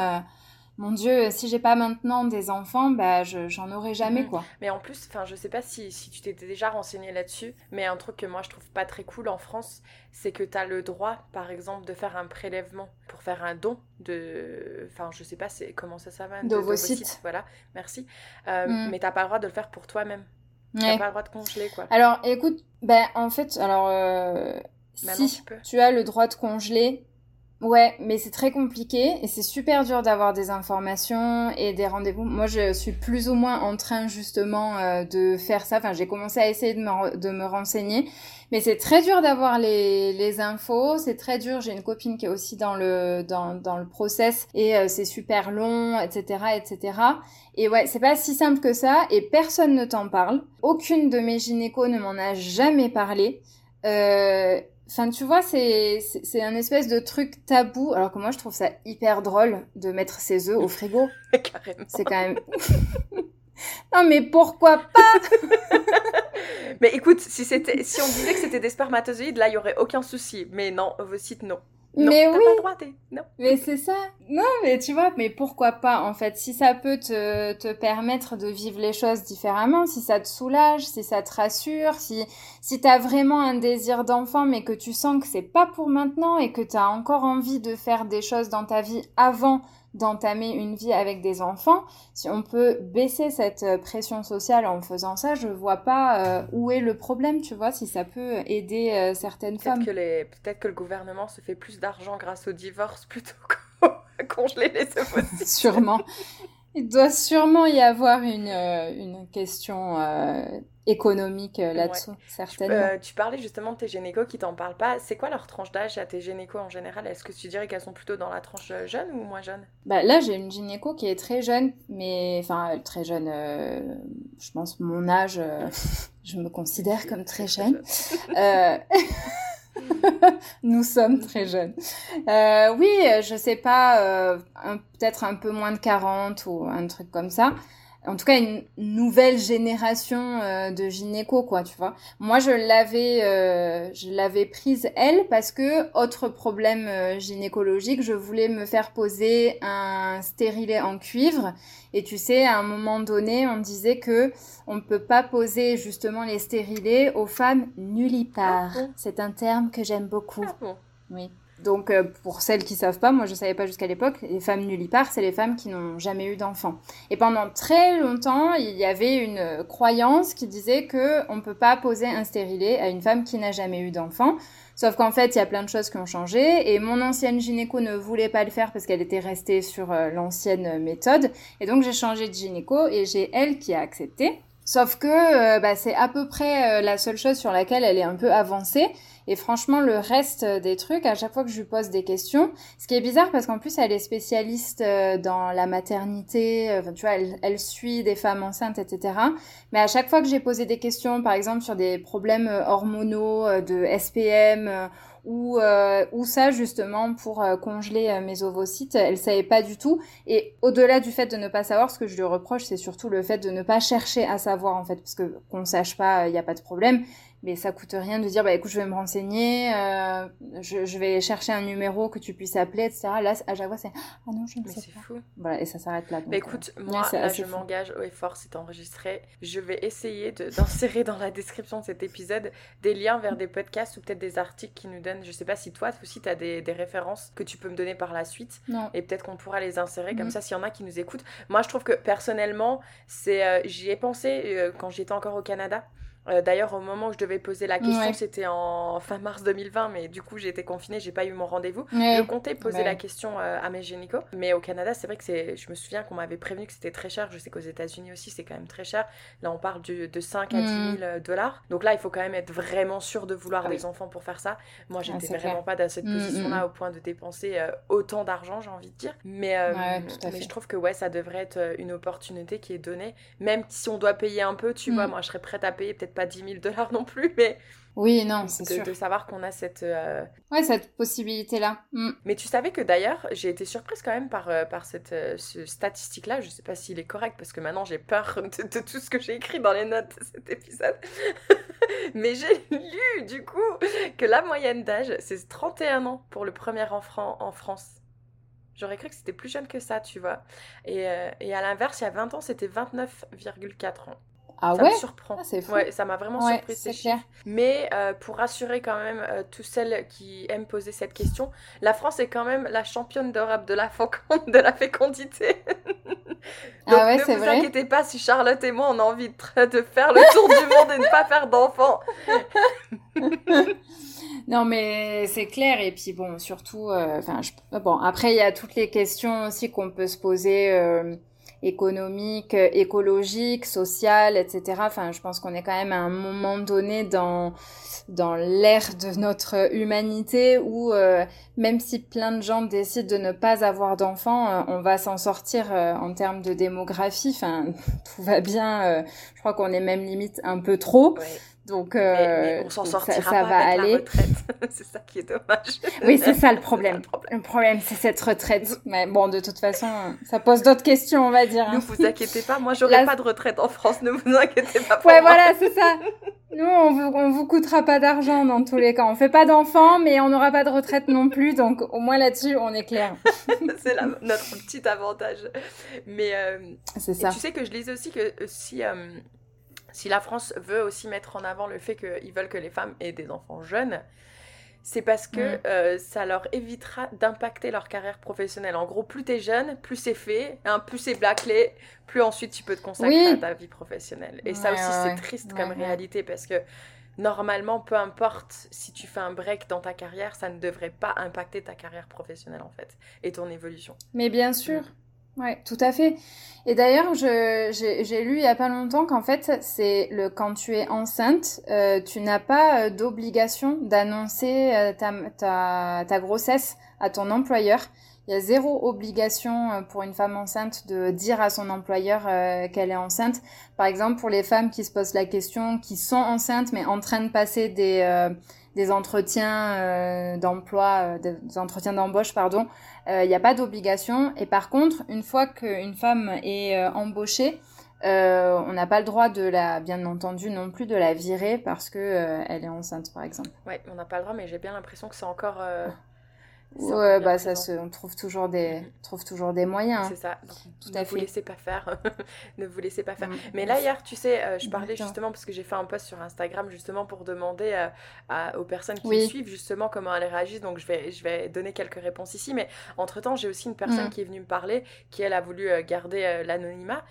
mon Dieu, si j'ai pas maintenant des enfants, bah j'en aurai jamais mm. quoi. Mais en plus, enfin je sais pas si, si tu t'étais déjà renseigné là-dessus, mais un truc que moi je trouve pas très cool en France, c'est que tu as le droit, par exemple, de faire un prélèvement pour faire un don de, enfin je sais pas comment ça s'appelle, d'ovocytes. Voilà, merci. Euh, mm. Mais t'as pas le droit de le faire pour toi-même. Tu T'as pas le droit de congeler quoi. Alors écoute, ben en fait, alors euh, si tu as le droit de congeler, Ouais, mais c'est très compliqué et c'est super dur d'avoir des informations et des rendez-vous. Moi, je suis plus ou moins en train justement euh, de faire ça. Enfin, j'ai commencé à essayer de me, de me renseigner, mais c'est très dur d'avoir les, les infos. C'est très dur. J'ai une copine qui est aussi dans le dans, dans le process et euh, c'est super long, etc., etc. Et ouais, c'est pas si simple que ça et personne ne t'en parle. Aucune de mes gynécos ne m'en a jamais parlé. Euh, Enfin, tu vois, c'est, c'est un espèce de truc tabou, alors que moi, je trouve ça hyper drôle de mettre ses œufs au frigo. (laughs) Carrément. C'est quand même... (laughs) non, mais pourquoi pas? (laughs) Mais écoute, si, c'était, si on disait que c'était des spermatozoïdes, là, il y aurait aucun souci. Mais non, ovocytes, non mais oui. Pas le droit, non. Mais c'est ça. Non, mais tu vois, mais pourquoi pas en fait Si ça peut te, te permettre de vivre les choses différemment, si ça te soulage, si ça te rassure, si si t'as vraiment un désir d'enfant, mais que tu sens que c'est pas pour maintenant et que t'as encore envie de faire des choses dans ta vie avant d'entamer une vie avec des enfants, si on peut baisser cette euh, pression sociale en faisant ça, je vois pas euh, où est le problème, tu vois, si ça peut aider euh, certaines femmes. Que les... Peut-être que le gouvernement se fait plus d'argent grâce au divorce plutôt (laughs) qu'à congeler les ovocytes. (laughs) Sûrement. Il doit sûrement y avoir une, une question économique euh, là-dessous, certainement. Euh, tu parlais justement de tes gynécos qui t'en parlent pas. C'est quoi leur tranche d'âge à tes gynécos en général? Est-ce que tu dirais qu'elles sont plutôt dans la tranche euh, jeune ou moins jeune? Bah, Là, j'ai une gynéco qui est très jeune, mais enfin, très jeune, je pense mon âge, (laughs) je me considère (laughs) comme très jeune. (laughs) (laughs) Nous sommes très jeunes. oui, je sais pas, peut-être un peu moins de 40 ou un truc comme ça en tout cas une nouvelle génération euh, de gynéco quoi tu vois. Moi je l'avais euh, je l'avais prise elle parce que autre problème euh, gynécologique je voulais me faire poser un stérilet en cuivre. Et tu sais à un moment donné on disait que on ne peut pas poser justement les stérilets aux femmes nullipares ah c'est un terme que j'aime beaucoup. Ah oui donc, euh, pour celles qui savent pas, moi je savais pas jusqu'à l'époque, les femmes nullipares, c'est les femmes qui n'ont jamais eu d'enfants. Et pendant très longtemps, il y avait une croyance qui disait que on peut pas poser un stérilet à une femme qui n'a jamais eu d'enfant. Sauf qu'en fait, il y a plein de choses qui ont changé et mon ancienne gynéco ne voulait pas le faire parce qu'elle était restée sur euh, l'ancienne méthode. Et donc, j'ai changé de gynéco et j'ai elle qui a accepté. Sauf que euh, bah, c'est à peu près la seule chose sur laquelle elle est un peu avancée. Et franchement, le reste des trucs, à chaque fois que je lui pose des questions, ce qui est bizarre parce qu'en plus, elle est spécialiste euh, dans la maternité, euh, tu vois, elle, suit des femmes enceintes, etc. Mais à chaque fois que j'ai posé des questions, par exemple, sur des problèmes euh, hormonaux, de SPM, ou, ou ça justement pour congeler mes ovocytes, elle savait pas du tout. Et au-delà du fait de ne pas savoir, ce que je lui reproche, c'est surtout le fait de ne pas chercher à savoir en fait, parce que qu'on sache pas, il n'y a pas de problème mais ça coûte rien de dire bah écoute je vais me renseigner euh, je, je, vais chercher un numéro que tu puisses appeler etc là à chaque fois c'est ah non je ne sais pas. fou. voilà et ça s'arrête là bah écoute euh, moi là je m'engage au effort c'est enregistré. Je vais essayer d'insérer dans la description de cet épisode des liens vers des podcasts ou peut-être des articles qui nous donnent je sais pas si toi aussi tu as des, des, références que tu peux me donner par la suite. Non. et peut-être qu'on pourra les insérer comme mhm. ça s'il y en a qui nous écoutent. Moi je trouve que personnellement c'est euh, j'y ai pensé quand j'étais encore au Canada euh, d'ailleurs, au moment où je devais poser la question, c'était en fin mars 2020, mais du coup, j'ai été confinée, j'ai pas eu mon rendez-vous. Je comptais poser la question euh, à mes gynécos, mais au Canada, c'est vrai que c'est. Je me souviens qu'on m'avait prévenu que c'était très cher. Je sais qu'aux États-Unis aussi, c'est quand même très cher. Là, on parle de, de 5 à 10 000 mm. euh, dollars. Donc là, il faut quand même être vraiment sûr de vouloir ah des enfants pour faire ça. Moi, ah, j'étais vraiment pas dans cette mm, position-là mm. au point de dépenser autant d'argent, j'ai envie de dire. Mais, mais je trouve que ouais, ça devrait être une opportunité qui est donnée. Même si on doit payer un peu, tu vois, moi, je serais prête à payer peut-être peut-être pas 10 000 dollars non plus, mais oui, non, c'est sûr. De savoir qu'on a cette... Euh, ouais, cette possibilité-là. Mm. Mais tu savais que d'ailleurs, j'ai été surprise quand même par, euh, par cette euh, statistique-là. Je sais pas s'il est correct parce que maintenant j'ai peur (laughs) de, tout ce que j'ai écrit dans les notes de cet épisode. (laughs) Mais j'ai lu du coup que la moyenne d'âge, c'est 31 ans pour le premier enfant en France. J'aurais cru que c'était plus jeune que ça, tu vois. Et, et à l'inverse, il y a 20 ans, c'était 29,4 ans. Ah ça ouais? me surprend. Ah, Ouais, ça m'a vraiment surpris ces chiffres. Mais euh, pour rassurer quand même euh, toutes celles qui aiment poser cette question, la France est quand même la championne d'Europe de la, de la fécondité. (laughs) Ah Donc ah ouais, ne vous inquiétez pas si Charlotte et moi on a envie de, de faire le tour du monde et ne pas faire d'enfants. (laughs) non mais c'est clair et puis bon surtout, euh, enfin bon après il y a toutes les questions aussi qu'on peut se poser économique, écologique, social, etc. Enfin, je pense qu'on est quand même à un moment donné dans dans l'ère de notre humanité où euh, même si plein de gens décident de ne pas avoir d'enfants, euh, on va s'en sortir euh, en termes de démographie. Enfin, (laughs) tout va bien. je crois qu'on est même limite un peu trop. Donc, mais, on s'en sortira ça, ça va aller. (laughs) c'est ça qui est dommage. Oui, c'est (laughs) ça le problème. le problème, c'est cette retraite. Mais bon, de toute façon, ça pose d'autres questions, on va dire. Ne vous inquiétez pas, moi, j'aurai pas de retraite en France. Ne vous inquiétez pas. ouais, voilà, c'est ça. Nous, on vous, on vous coûtera pas d'argent dans tous les cas. On fait pas d'enfants, mais on n'aura pas de retraite non plus. Donc, au moins là-dessus, on est clair. (laughs) c'est notre petit avantage. Mais euh, c'est ça. tu sais que je lisais aussi que euh, si euh, si la France veut aussi mettre en avant le fait qu'ils veulent que les femmes aient des enfants jeunes, c'est parce que mm. euh, ça leur évitera d'impacter leur carrière professionnelle. En gros, plus t'es jeune, plus c'est fait, hein, plus c'est bâclé, plus ensuite tu peux te consacrer à ta vie professionnelle. Et ça aussi, c'est triste comme réalité parce que normalement, peu importe si tu fais un break dans ta carrière, ça ne devrait pas impacter ta carrière professionnelle en fait et ton évolution. Mais bien sûr. Mm. Ouais, tout à fait. Et d'ailleurs, j'ai lu il y a pas longtemps qu'en fait, c'est le quand tu es enceinte, euh, tu n'as pas euh, d'obligation d'annoncer euh, ta, ta, ta, grossesse à ton employeur. Il y a zéro obligation pour une femme enceinte de dire à son employeur qu'elle est enceinte. Par exemple, pour les femmes qui se posent la question, qui sont enceintes mais en train de passer des des entretiens d'emploi, des entretiens d'embauche, pardon, il euh, n'y a pas d'obligation. Et par contre, une fois qu'une femme est euh, embauchée, euh, on n'a pas le droit de la, bien entendu, non plus de la virer parce que elle est enceinte, par exemple. Ouais, on n'a pas le droit, mais j'ai bien l'impression que c'est encore. Ouais, bah ça se, on trouve toujours des, trouve toujours des moyens. C'est ça. Tout (laughs) ne vous laissez pas faire. ne vous laissez pas faire. Mais là hier, tu sais, euh, je parlais justement parce que j'ai fait un post sur Instagram justement pour demander euh, aux personnes qui me suivent justement comment elles réagissent. Donc je vais, je vais donner quelques réponses ici. Mais entre temps, j'ai aussi une personne mm. qui est venue me parler, qui elle a voulu euh, garder l'anonymat.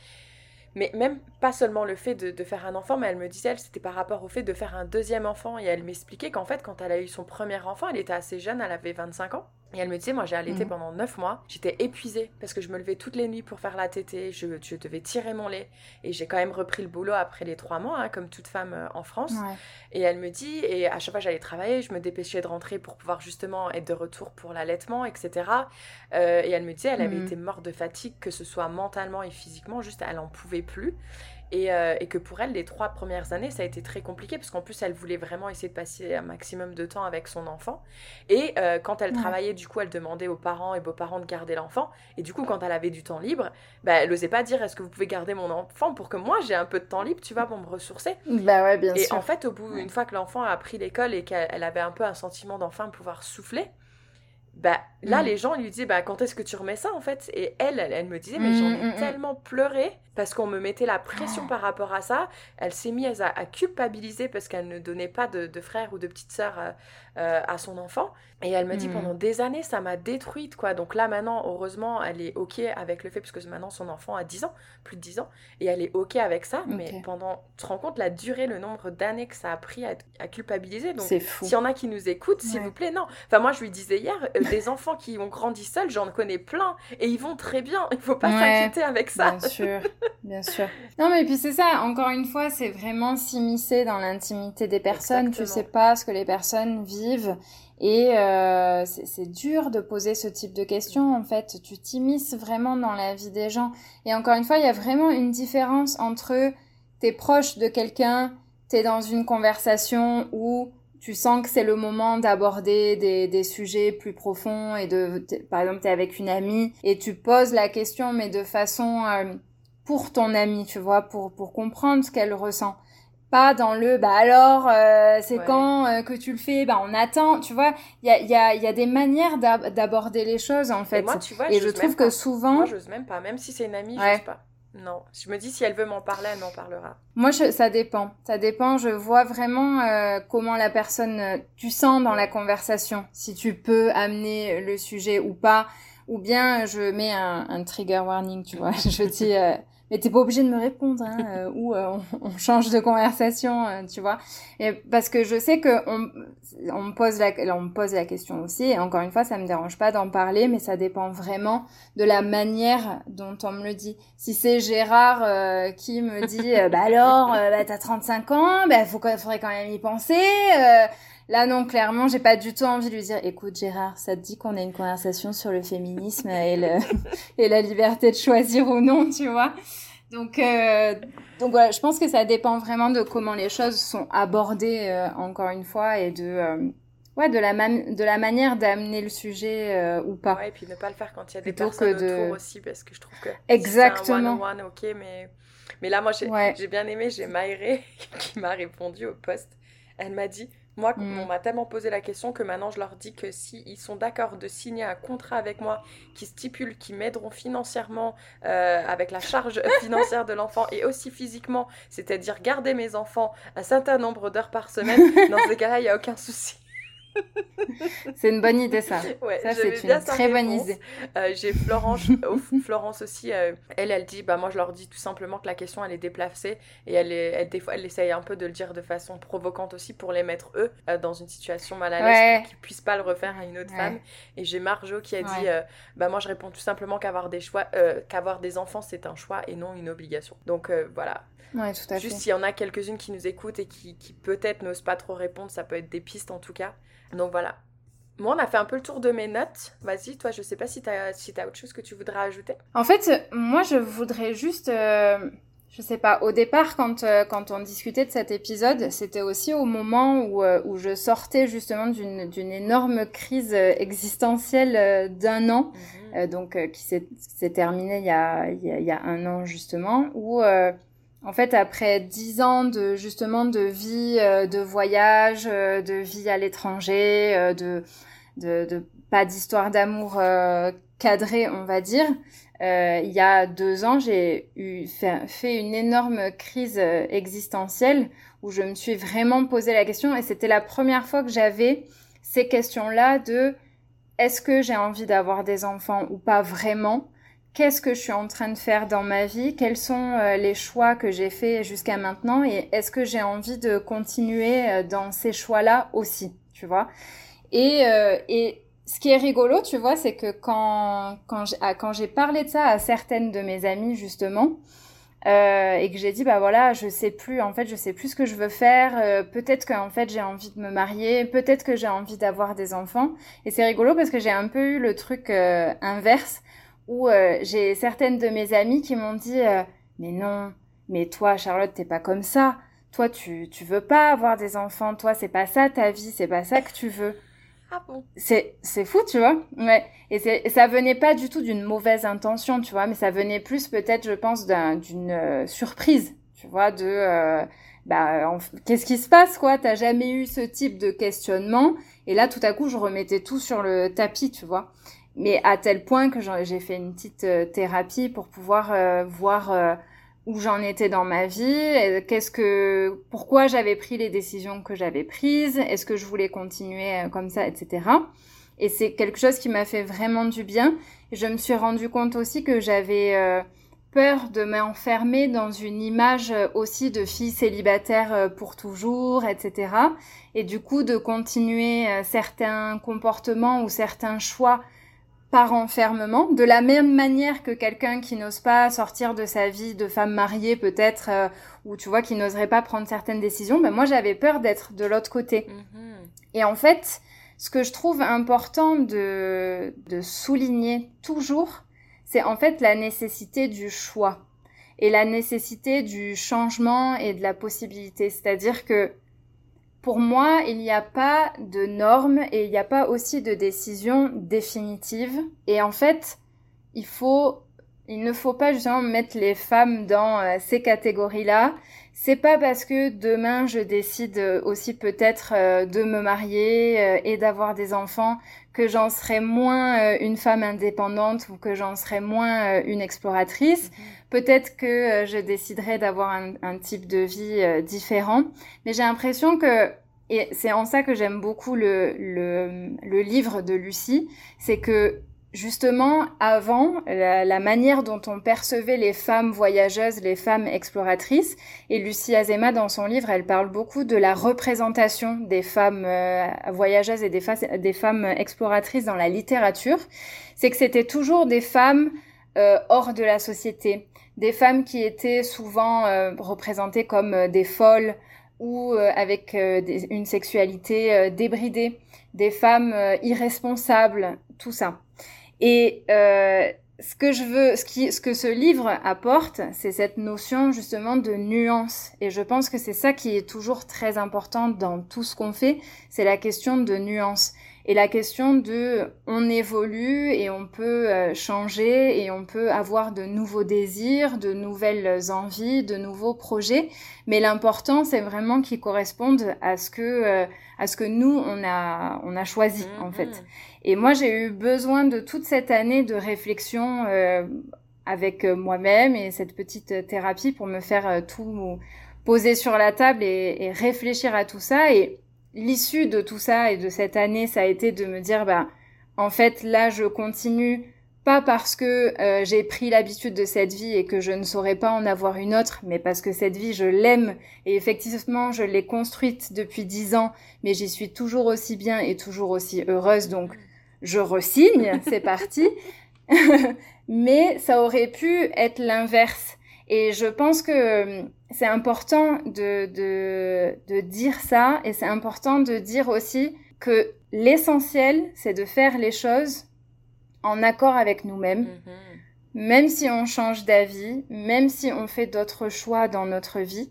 Mais même pas seulement le fait de, faire un enfant, mais elle me disait, elle, c'était par rapport au fait de faire un deuxième enfant. Et elle m'expliquait qu'en fait, quand elle a eu son premier enfant, elle était assez jeune, elle avait 25 ans. Et elle me disait, moi j'ai allaité mhm. pendant 9 mois, j'étais épuisée parce que je me levais toutes les nuits pour faire la tétée, je, je devais tirer mon lait. Et j'ai quand même repris le boulot après les 3 mois, hein, comme toute femme euh, en France. Et elle me dit, et à chaque fois j'allais travailler, je me dépêchais de rentrer pour pouvoir justement être de retour pour l'allaitement, etc. Euh, et elle me disait, elle avait mhm. été morte de fatigue, que ce soit mentalement et physiquement, juste elle en pouvait plus. Euh, et, que pour elle, les trois premières années, ça a été très compliqué parce qu'en plus, elle voulait vraiment essayer de passer un maximum de temps avec son enfant. Et euh, quand elle travaillait, du coup, elle demandait aux parents et beaux-parents de garder l'enfant. Et du coup, quand elle avait du temps libre, bah, elle n'osait pas dire est-ce que vous pouvez garder mon enfant pour que moi j'ai un peu de temps libre, tu vois, pour me ressourcer? Bah ouais, bien et sûr. Et en fait, au bout, une fois que l'enfant a pris l'école et qu'elle avait un peu un sentiment d'enfin pouvoir souffler, bah là, mm. les gens lui disaient bah, quand est-ce que tu remets ça en fait? Et elle, elle, me disait mais j'en ai mm, mm, tellement pleuré parce qu'on me mettait la pression oh. par rapport à ça. Elle s'est mise à, culpabiliser parce qu'elle ne donnait pas de, de frère ou de petite sœur euh, euh, à son enfant. Et elle me dit pendant des années ça m'a détruite quoi. Donc là maintenant, heureusement, elle est ok avec le fait parce que maintenant son enfant a 10 ans, plus de 10 ans, et elle est ok avec ça. Mais pendant, tu te rends compte la durée, le nombre d'années que ça a pris à, à culpabiliser. Donc s'il y en a qui nous écoutent, s'il vous plaît, non. Enfin moi je lui disais hier, euh, (laughs) des enfants qui ont grandi seuls, j'en connais plein et ils vont très bien. Il faut pas s'inquiéter avec ça. Bien sûr, bien sûr. Non, mais puis c'est ça, encore une fois, c'est vraiment s'immiscer dans l'intimité des personnes. Tu sais pas ce que les personnes vivent. Et euh, c'est dur de poser ce type de questions, en fait. Tu t'immisces vraiment dans la vie des gens. Et encore une fois, il y a vraiment une différence entre t'es proche de quelqu'un tu es dans une conversation où tu sens que c'est le moment d'aborder des, sujets plus profonds et de, par exemple, tu es avec une amie et tu poses la question, mais de façon euh, pour ton amie, tu vois, pour, pour comprendre ce qu'elle ressent. Pas dans le, bah alors, euh, c'est quand euh, que tu le fais, bah on attend, tu vois. Il y a, y, a, y a des manières d'aborder les choses, en fait. Et moi, tu vois, et je trouve que souvent... Moi, j'ose même pas, même si c'est une amie, je j'ose pas. Non, je me dis si elle veut m'en parler, elle m'en parlera. Moi, ça dépend. Ça dépend. Je vois vraiment euh, comment la personne, euh, tu sens dans la conversation, si tu peux amener le sujet ou pas. Ou bien je mets un, un trigger warning, tu vois. (laughs) je dis, euh, mais t'es pas obligé de me répondre hein, euh, ou euh, (laughs) on, change de conversation euh, tu vois. Et parce que je sais que on, on me pose la on me pose la question aussi et encore une fois ça me dérange pas d'en parler mais ça dépend vraiment de la manière dont on me le dit. Si c'est Gérard qui me dit bah alors bah t'as 35 ans bah faut faudrait quand même y penser Là, non, clairement, j'ai pas du tout envie de lui dire, écoute, Gérard, ça te dit qu'on ait une conversation sur le féminisme et, le, (laughs) et la liberté de choisir ou non, tu vois? Donc, euh, donc voilà, je pense que ça dépend vraiment de comment les choses sont abordées, euh, encore une fois, et de, euh, ouais, de la, de la manière d'amener le sujet euh, ou pas. Ouais, et puis ne pas le faire quand il y a des personnes que autour aussi, parce que je trouve que Exactement. Si un one, -on -one, ok, mais... mais là, moi, j'ai bien aimé, j'ai Maïré (laughs) qui m'a répondu au poste. Elle m'a dit, moi, mm. on m'a tellement posé la question que maintenant je leur dis que s'ils ils sont d'accord de signer un contrat avec moi qui stipule qu'ils m'aideront financièrement euh, avec la charge (laughs) financière de l'enfant et aussi physiquement, c'est-à-dire garder mes enfants un certain nombre d'heures par semaine, (laughs) dans ce cas-là, il n'y a aucun souci. C'est une bonne idée ça. (laughs) ça c'est une très bonne idée. Euh, j'ai Florence, (laughs) Florence aussi. Euh, elle, elle dit, bah moi je leur dis tout simplement que la question elle est déplacée et elle est, elle, des fois elle essaye un peu de le dire de façon provocante aussi pour les mettre eux euh, dans une situation mal à l'aise pour qu'ils puissent pas le refaire à une autre femme. Et j'ai Marjo qui a dit, bah moi je réponds tout simplement qu'avoir des choix, qu'avoir des enfants c'est un choix et non une obligation. Donc voilà. Ouais, tout à Juste s'il y en a quelques-unes qui nous écoutent et qui, qui peut-être n'osent pas trop répondre, ça peut être des pistes en tout cas. Donc voilà. Moi, on a fait un peu le tour de mes notes. Vas-y, toi, je sais pas si tu as, si as autre chose que tu voudrais ajouter. En fait, moi, je voudrais juste. Euh, je sais pas, au départ, quand, euh, quand on discutait de cet épisode, c'était aussi au moment où, euh, où je sortais justement d'une énorme crise existentielle d'un an, mhm. donc qui s'est terminée il y, a, il, y a, un an justement, où en fait, après dix ans de justement de vie, euh, de voyage, euh, de vie à l'étranger, euh, de, de, de, pas d'histoire d'amour cadrée, on va dire. il y a deux ans, j'ai eu fait, fait, une énorme crise existentielle où je me suis vraiment posé la question et c'était la première fois que j'avais ces questions-là de est-ce que j'ai envie d'avoir des enfants ou pas vraiment? Qu'est-ce que je suis en train de faire dans ma vie, quels sont euh, les choix que j'ai faits jusqu'à maintenant et est-ce que j'ai envie de continuer euh, dans ces choix-là aussi, tu vois. Et, euh, et ce qui est rigolo, tu vois, c'est que quand, quand ah, j'ai parlé de ça à certaines de mes amies, justement, euh, et que j'ai dit bah voilà je sais plus en fait je sais plus ce que je veux faire peut-être qu'en fait j'ai envie de me marier peut-être que j'ai envie d'avoir des enfants et c'est rigolo parce que j'ai un peu eu le truc inverse où euh, j'ai certaines de mes amies qui m'ont dit euh, mais non, mais toi Charlotte t'es pas comme ça, toi tu tu veux pas avoir des enfants, toi c'est pas ça ta vie, c'est pas ça que tu veux. Ah bon? C'est c'est fou tu vois, ouais. Et ça venait pas du tout d'une mauvaise intention tu vois, mais ça venait plus peut-être je pense d'une euh, surprise tu vois de bah qu'est-ce qui se passe quoi? T'as jamais eu ce type de questionnement. Et là tout à coup je remettais tout sur le tapis tu vois mais à tel point que j'ai fait une petite euh, thérapie pour pouvoir euh, voir euh, où j'en étais dans ma vie, qu'est-ce que, pourquoi j'avais pris les décisions que j'avais prises, est-ce que je voulais continuer comme ça, etc. Et c'est quelque chose qui m'a fait vraiment du bien. Je me suis rendu compte aussi que j'avais peur de m'enfermer dans une image aussi de fille célibataire pour toujours, etc. Et du coup de continuer certains comportements ou certains choix par enfermement, de la même manière que quelqu'un qui n'ose pas sortir de sa vie de femme mariée peut-être, euh, ou tu vois, qui n'oserait pas prendre certaines décisions, ben moi j'avais peur d'être de l'autre côté. Mhm. Et en fait, ce que je trouve important de, de souligner toujours, c'est en fait la nécessité du choix. et la nécessité du changement et de la possibilité. C'est-à-dire que pour moi, il n'y a pas de normes et il n'y a pas aussi de décision définitive. Et en fait, il faut, il ne faut pas justement mettre les femmes dans euh, ces catégories-là. C'est pas parce que demain je décide aussi peut-être euh, de me marier euh, et d'avoir des enfants que j'en serai moins une femme indépendante ou que j'en serai moins une exploratrice. Mhm. Peut-être que je déciderai d'avoir un, un, type de vie différent. Mais j'ai l'impression que et c'est en ça que j'aime beaucoup le, le, le, livre de Lucie, c'est que justement, avant, la, manière dont on percevait les femmes voyageuses, les femmes exploratrices, et Lucie Azema, dans son livre, elle parle beaucoup de la représentation des femmes euh, voyageuses et des, femmes exploratrices dans la littérature, c'est que c'était toujours des femmes euh, hors de la société, des femmes qui étaient souvent euh, représentées comme des folles ou avec une sexualité débridée, des femmes irresponsables, tout ça. Et euh, ce que je veux, ce, qui, ce que ce livre apporte, c'est cette notion justement de nuance. Et je pense que c'est ça qui est toujours très important dans tout ce qu'on fait, c'est la question de nuance. Et la question de on évolue et on peut euh, changer et on peut avoir de nouveaux désirs, de nouvelles envies, de nouveaux projets. Mais l'important, c'est vraiment qu'ils correspondent à ce que, euh, à ce que nous, on a, on a choisi, en fait. Mm-hmm. Et moi, j'ai eu besoin de toute cette année de réflexion euh, avec moi-même et cette petite thérapie pour me faire tout poser sur la table et, et réfléchir à tout ça. Et l'issue de tout ça et de cette année, ça a été de me dire, bah, en fait, là, je continue pas parce que euh, j'ai pris l'habitude de cette vie et que je ne saurais pas en avoir une autre, mais parce que cette vie, je l'aime et effectivement, je l'ai construite depuis dix ans, mais j'y suis toujours aussi bien et toujours aussi heureuse, donc je resigne, (laughs) c'est parti. (laughs) mais ça aurait pu être l'inverse. Et je pense que c'est important de, de, de, dire ça et c'est important de dire aussi que l'essentiel, c'est de faire les choses en accord avec nous-mêmes. Mm-hmm. Même si on change d'avis, même si on fait d'autres choix dans notre vie,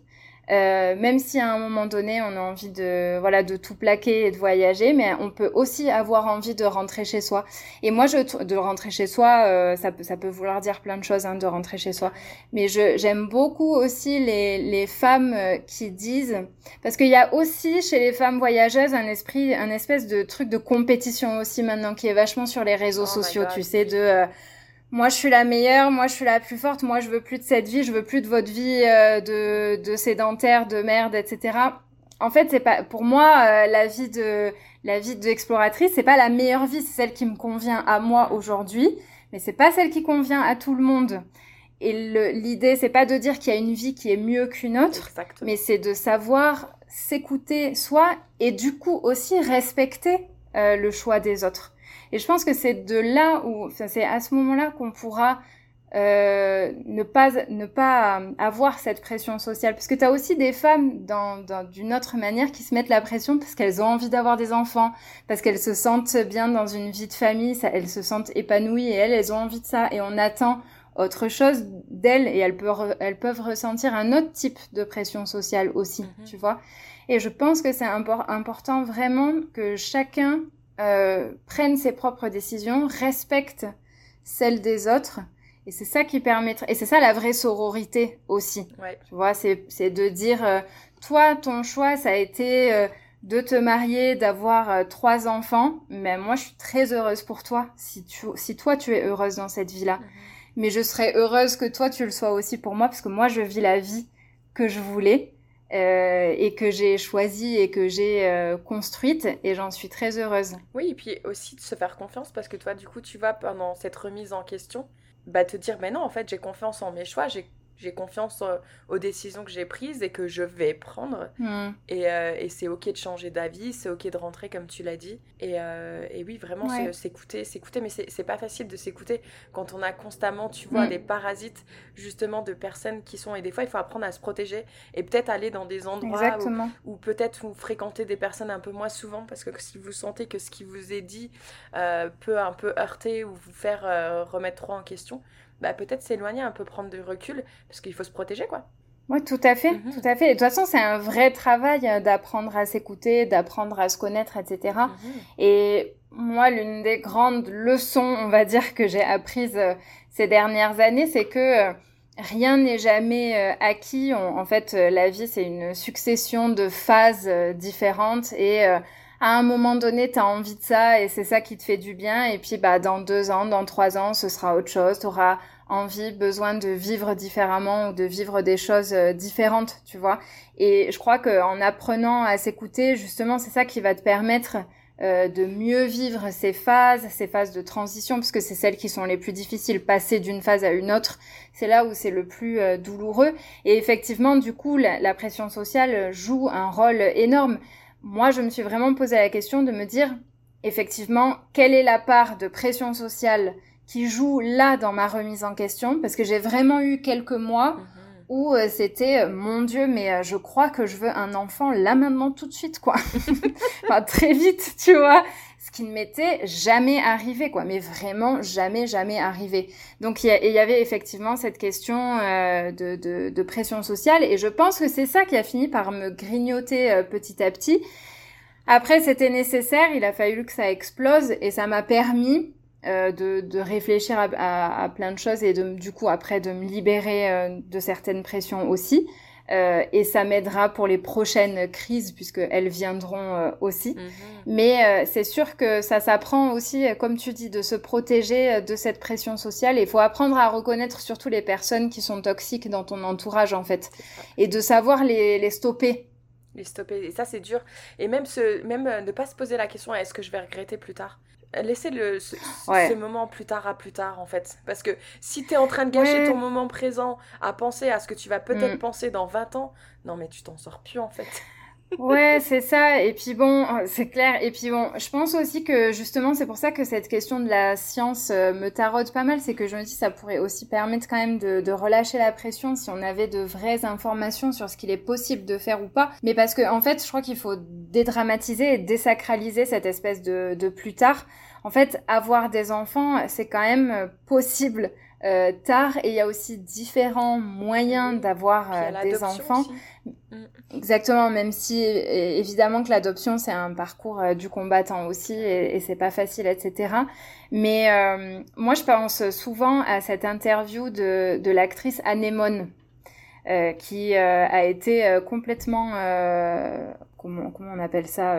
euh, même si à un moment donné on a envie de voilà de tout plaquer et de voyager, mais on peut aussi avoir envie de rentrer chez soi. Et moi, je de rentrer chez soi, euh, ça peut ça peut vouloir dire plein de choses hein, de rentrer chez soi. Mais je j'aime beaucoup aussi les les femmes euh, qui disent parce qu'il y a aussi chez les femmes voyageuses un esprit un espèce de truc de compétition aussi maintenant qui est vachement sur les réseaux oh sociaux, tu sais de moi je suis la meilleure, moi je suis la plus forte, moi je veux plus de cette vie, je veux plus de votre vie euh, de, de sédentaire, de merde, etc. En fait, c'est pas pour moi euh, la vie de la vie d'exploratrice, c'est pas la meilleure vie, c'est celle qui me convient à moi aujourd'hui, mais c'est pas celle qui convient à tout le monde. Et l'idée, c'est pas de dire qu'il y a une vie qui est mieux qu'une autre, mais c'est de savoir s'écouter soi et du coup aussi respecter euh, le choix des autres. Et je pense que c'est de là où, c'est à ce moment-là qu'on pourra euh, ne pas ne pas avoir cette pression sociale. Parce que tu as aussi des femmes dans, dans d'une autre manière qui se mettent la pression parce qu'elles ont envie d'avoir des enfants parce qu'elles se sentent bien dans une vie de famille ça, elles se sentent épanouies et elles elles ont envie de ça. Et on attend autre chose d'elles et elles peuvent elles peuvent ressentir un autre type de pression sociale aussi mm-hmm. tu vois. Et je pense que c'est important vraiment que chacun euh, prennent ses propres décisions, respectent celles des autres. Et c'est ça qui permettra. Et c'est ça la vraie sororité aussi. Tu vois, c'est, c'est de dire, euh, toi, ton choix, ça a été euh, de te marier, d'avoir trois enfants. Mais moi, je suis très heureuse pour toi, si, tu, si toi, tu es heureuse dans cette vie-là. Mhm. Mais je serais heureuse que toi, tu le sois aussi pour moi, parce que moi, je vis la vie que je voulais. Euh, et que j'ai choisie et que j'ai euh, construite et j'en suis très heureuse. Oui, et puis aussi de se faire confiance parce que toi, du coup, tu vas pendant cette remise en question, bah, te dire, mais non, en fait, j'ai confiance en mes choix, j'ai j'ai confiance euh, aux décisions que j'ai prises et que je vais prendre. Hmm. Et, euh, et c'est ok de changer d'avis, c'est ok de rentrer comme tu l'as dit. Et, euh, et, oui, vraiment s'écouter, s'écouter. Mais c'est pas facile de s'écouter quand on a constamment, tu vois, hmm. des parasites justement de personnes qui sont. Et des fois, il faut apprendre à se protéger et peut-être aller dans des endroits où, peut-être vous fréquentez des personnes un peu moins souvent parce que si vous sentez que ce qui vous est dit peut un peu heurter ou vous faire remettre trop en question bah, peut-être s'éloigner un peu, prendre du recul, parce qu'il faut se protéger, quoi. Oui, tout à fait, mhm. tout à fait. Et de toute façon, c'est un vrai travail euh, d'apprendre à s'écouter, d'apprendre à se connaître, etc. Mhm. Et moi, l'une des grandes leçons, on va dire, que j'ai apprises euh, ces dernières années, c'est que euh, rien n'est jamais acquis. en fait, la vie, c'est une succession de phases différentes et à un moment donné, tu as envie de ça et c'est ça qui te fait du bien. Et puis, bah, dans deux ans, dans trois ans, ce sera autre chose. Tu auras envie, besoin de vivre différemment ou de vivre des choses euh, différentes, tu vois. Et je crois qu'en apprenant à s'écouter, justement, c'est ça qui va te permettre euh, de mieux vivre ces phases, ces phases de transition, parce que c'est celles qui sont les plus difficiles. Passer d'une phase à une autre, c'est là où c'est le plus euh, douloureux. Et effectivement, du coup, la, pression sociale joue un rôle énorme. Moi, je me suis vraiment posé la question de me dire, effectivement, quelle est la part de pression sociale qui joue là dans ma remise en question parce que j'ai vraiment eu quelques mois mhm. où euh, c'était euh, mon Dieu, mais euh, je crois que je veux un enfant là maintenant tout de suite quoi. (laughs) enfin, très vite, tu vois. Ce qui ne m'était jamais arrivé quoi, mais vraiment jamais jamais arrivé. Donc il y, avait effectivement cette question de, de, de, pression sociale et je pense que c'est ça qui a fini par me grignoter petit à petit. Après, c'était nécessaire, il a fallu que ça explose et ça m'a permis euh, de, de, réfléchir à, à, plein de choses et de, du coup après de me libérer euh, de certaines pressions aussi. Euh, et ça m'aidera pour les prochaines crises puisqu'elles viendront aussi. Mhm. Mais c'est sûr que ça s'apprend aussi, comme tu dis, de se protéger de cette pression sociale. Il faut apprendre à reconnaître surtout les personnes qui sont toxiques dans ton entourage en fait. Et de savoir les, les stopper. Les stopper. Et ça c'est dur. Et même, ce, même ne pas se poser la question est-ce que je vais regretter plus tard? Laisser le, ce, moment plus tard à plus tard en fait. Parce que si tu es en train de gâcher ton moment présent à penser à ce que tu vas peut-être mm. penser dans 20 ans, non mais tu t'en sors plus en fait. Ouais, c'est ça. Et puis bon, c'est clair. Et puis bon, je pense aussi que justement, c'est pour ça que cette question de la science euh, me taraude pas mal. C'est que je me dis, ça pourrait aussi permettre quand même de, relâcher la pression si on avait de vraies informations sur ce qu'il est possible de faire ou pas. Mais parce que en fait, je crois qu'il faut dédramatiser et désacraliser cette espèce de, de plus tard. En fait, avoir des enfants, c'est quand même euh, possible. Euh, tard et il y a aussi différents moyens d'avoir euh, des enfants. Mm. Exactement, même si évidemment que l'adoption c'est un parcours euh, du combattant aussi et, et c'est pas facile, etc. Mais moi je pense souvent à cette interview de, de l'actrice Anémone euh, qui euh, a été euh, complètement comment, comment on appelle ça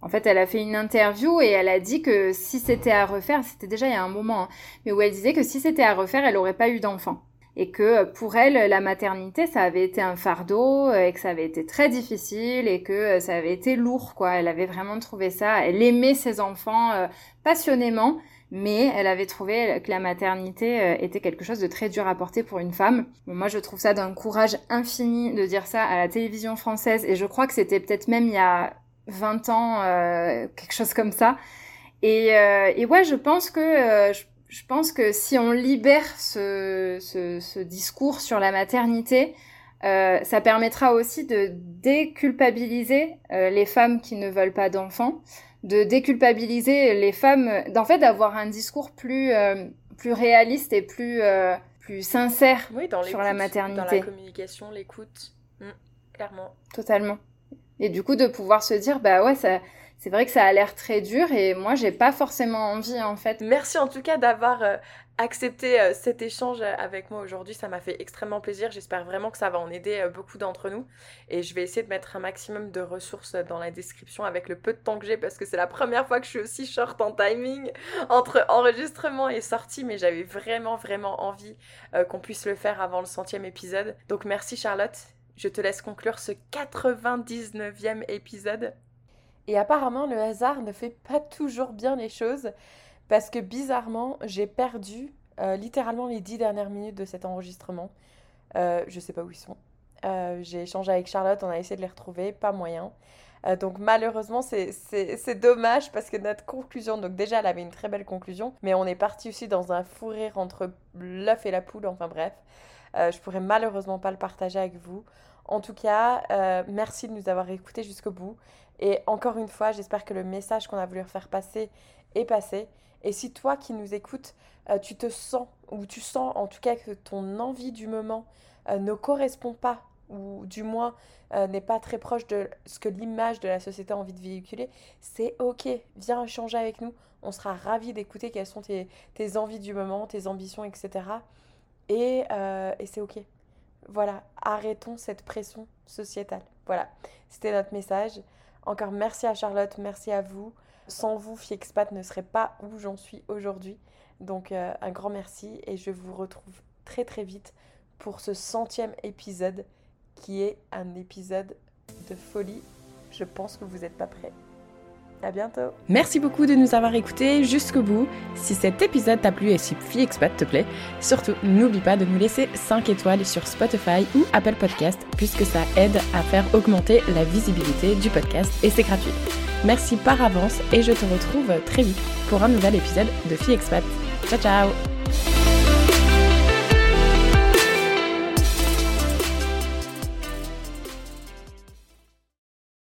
En fait, elle a fait une interview et elle a dit que si c'était à refaire, c'était déjà il y a un moment, hein, mais où elle disait que si c'était à refaire, elle n'aurait pas eu d'enfant. Et que pour elle, la maternité, ça avait été un fardeau et que ça avait été très difficile et que ça avait été lourd, quoi. Elle avait vraiment trouvé ça. Elle aimait ses enfants passionnément, mais elle avait trouvé que la maternité euh, était quelque chose de très dur à porter pour une femme. moi, je trouve ça d'un courage infini de dire ça à la télévision française, et je crois que c'était peut-être même il y a 20 ans, euh, quelque chose comme ça. Et, euh, ouais, je pense que je, pense que si on libère ce discours sur la maternité, ça permettra aussi de déculpabiliser les femmes qui ne veulent pas d'enfants, de déculpabiliser les femmes, d'en fait d'avoir un discours plus euh, plus réaliste et plus euh, plus sincère sur la maternité. Dans la communication, l'écoute, mm, clairement. Totalement. Et du coup de pouvoir se dire bah ouais ça c'est vrai que ça a l'air très dur et moi j'ai pas forcément envie en fait. Merci en tout cas d'avoir euh, accepté euh, cet échange avec moi aujourd'hui. Ça m'a fait extrêmement plaisir. J'espère vraiment que ça va en aider euh, beaucoup d'entre nous. Et je vais essayer de mettre un maximum de ressources dans la description avec le peu de temps que j'ai parce que c'est la première fois que je suis aussi short en timing entre enregistrement et sortie. Mais j'avais vraiment, vraiment envie euh, qu'on puisse le faire avant le centième épisode. Donc merci Charlotte. Je te laisse conclure ce 99e épisode. Et apparemment, le hasard ne fait pas toujours bien les choses. Parce que bizarrement, j'ai perdu euh, littéralement les dix dernières minutes de cet enregistrement. Euh, je sais pas où ils sont. Euh, j'ai échangé avec Charlotte, on a essayé de les retrouver, pas moyen. Euh, donc malheureusement, c'est dommage parce que notre conclusion, donc déjà elle avait une très belle conclusion, mais on est parti aussi dans un fou entre l'œuf et la poule, enfin bref. je pourrais malheureusement pas le partager avec vous. En tout cas, merci de nous avoir écoutés jusqu'au bout. Et encore une fois, j'espère que le message qu'on a voulu faire passer est passé Et si toi qui nous écoutes, euh, tu te sens, ou tu sens en tout cas que ton envie du moment euh, ne correspond pas, ou du moins euh, n'est pas très proche de ce que l'image de la société a envie de véhiculer, c'est ok, viens échanger avec nous, on sera ravis d'écouter quelles sont tes, envies du moment, tes ambitions, etc. Et, et c'est ok. Voilà, arrêtons cette pression sociétale. Voilà, c'était notre message. Encore merci à Charlotte, merci à vous. Sans vous, Fiexpat ne serait pas où j'en suis aujourd'hui. Donc euh, un grand merci et je vous retrouve très très vite pour ce centième épisode qui est un épisode de folie. Je pense que vous n'êtes pas prêts. À bientôt. Merci beaucoup de nous avoir écoutés jusqu'au bout. Si cet épisode t'a plu et si Expat te plaît, surtout n'oublie pas de nous laisser 5 étoiles sur Spotify ou Apple Podcast puisque ça aide à faire augmenter la visibilité du podcast et c'est gratuit. Merci par avance et je te retrouve très vite pour un nouvel épisode de Fille Expat. Ciao ciao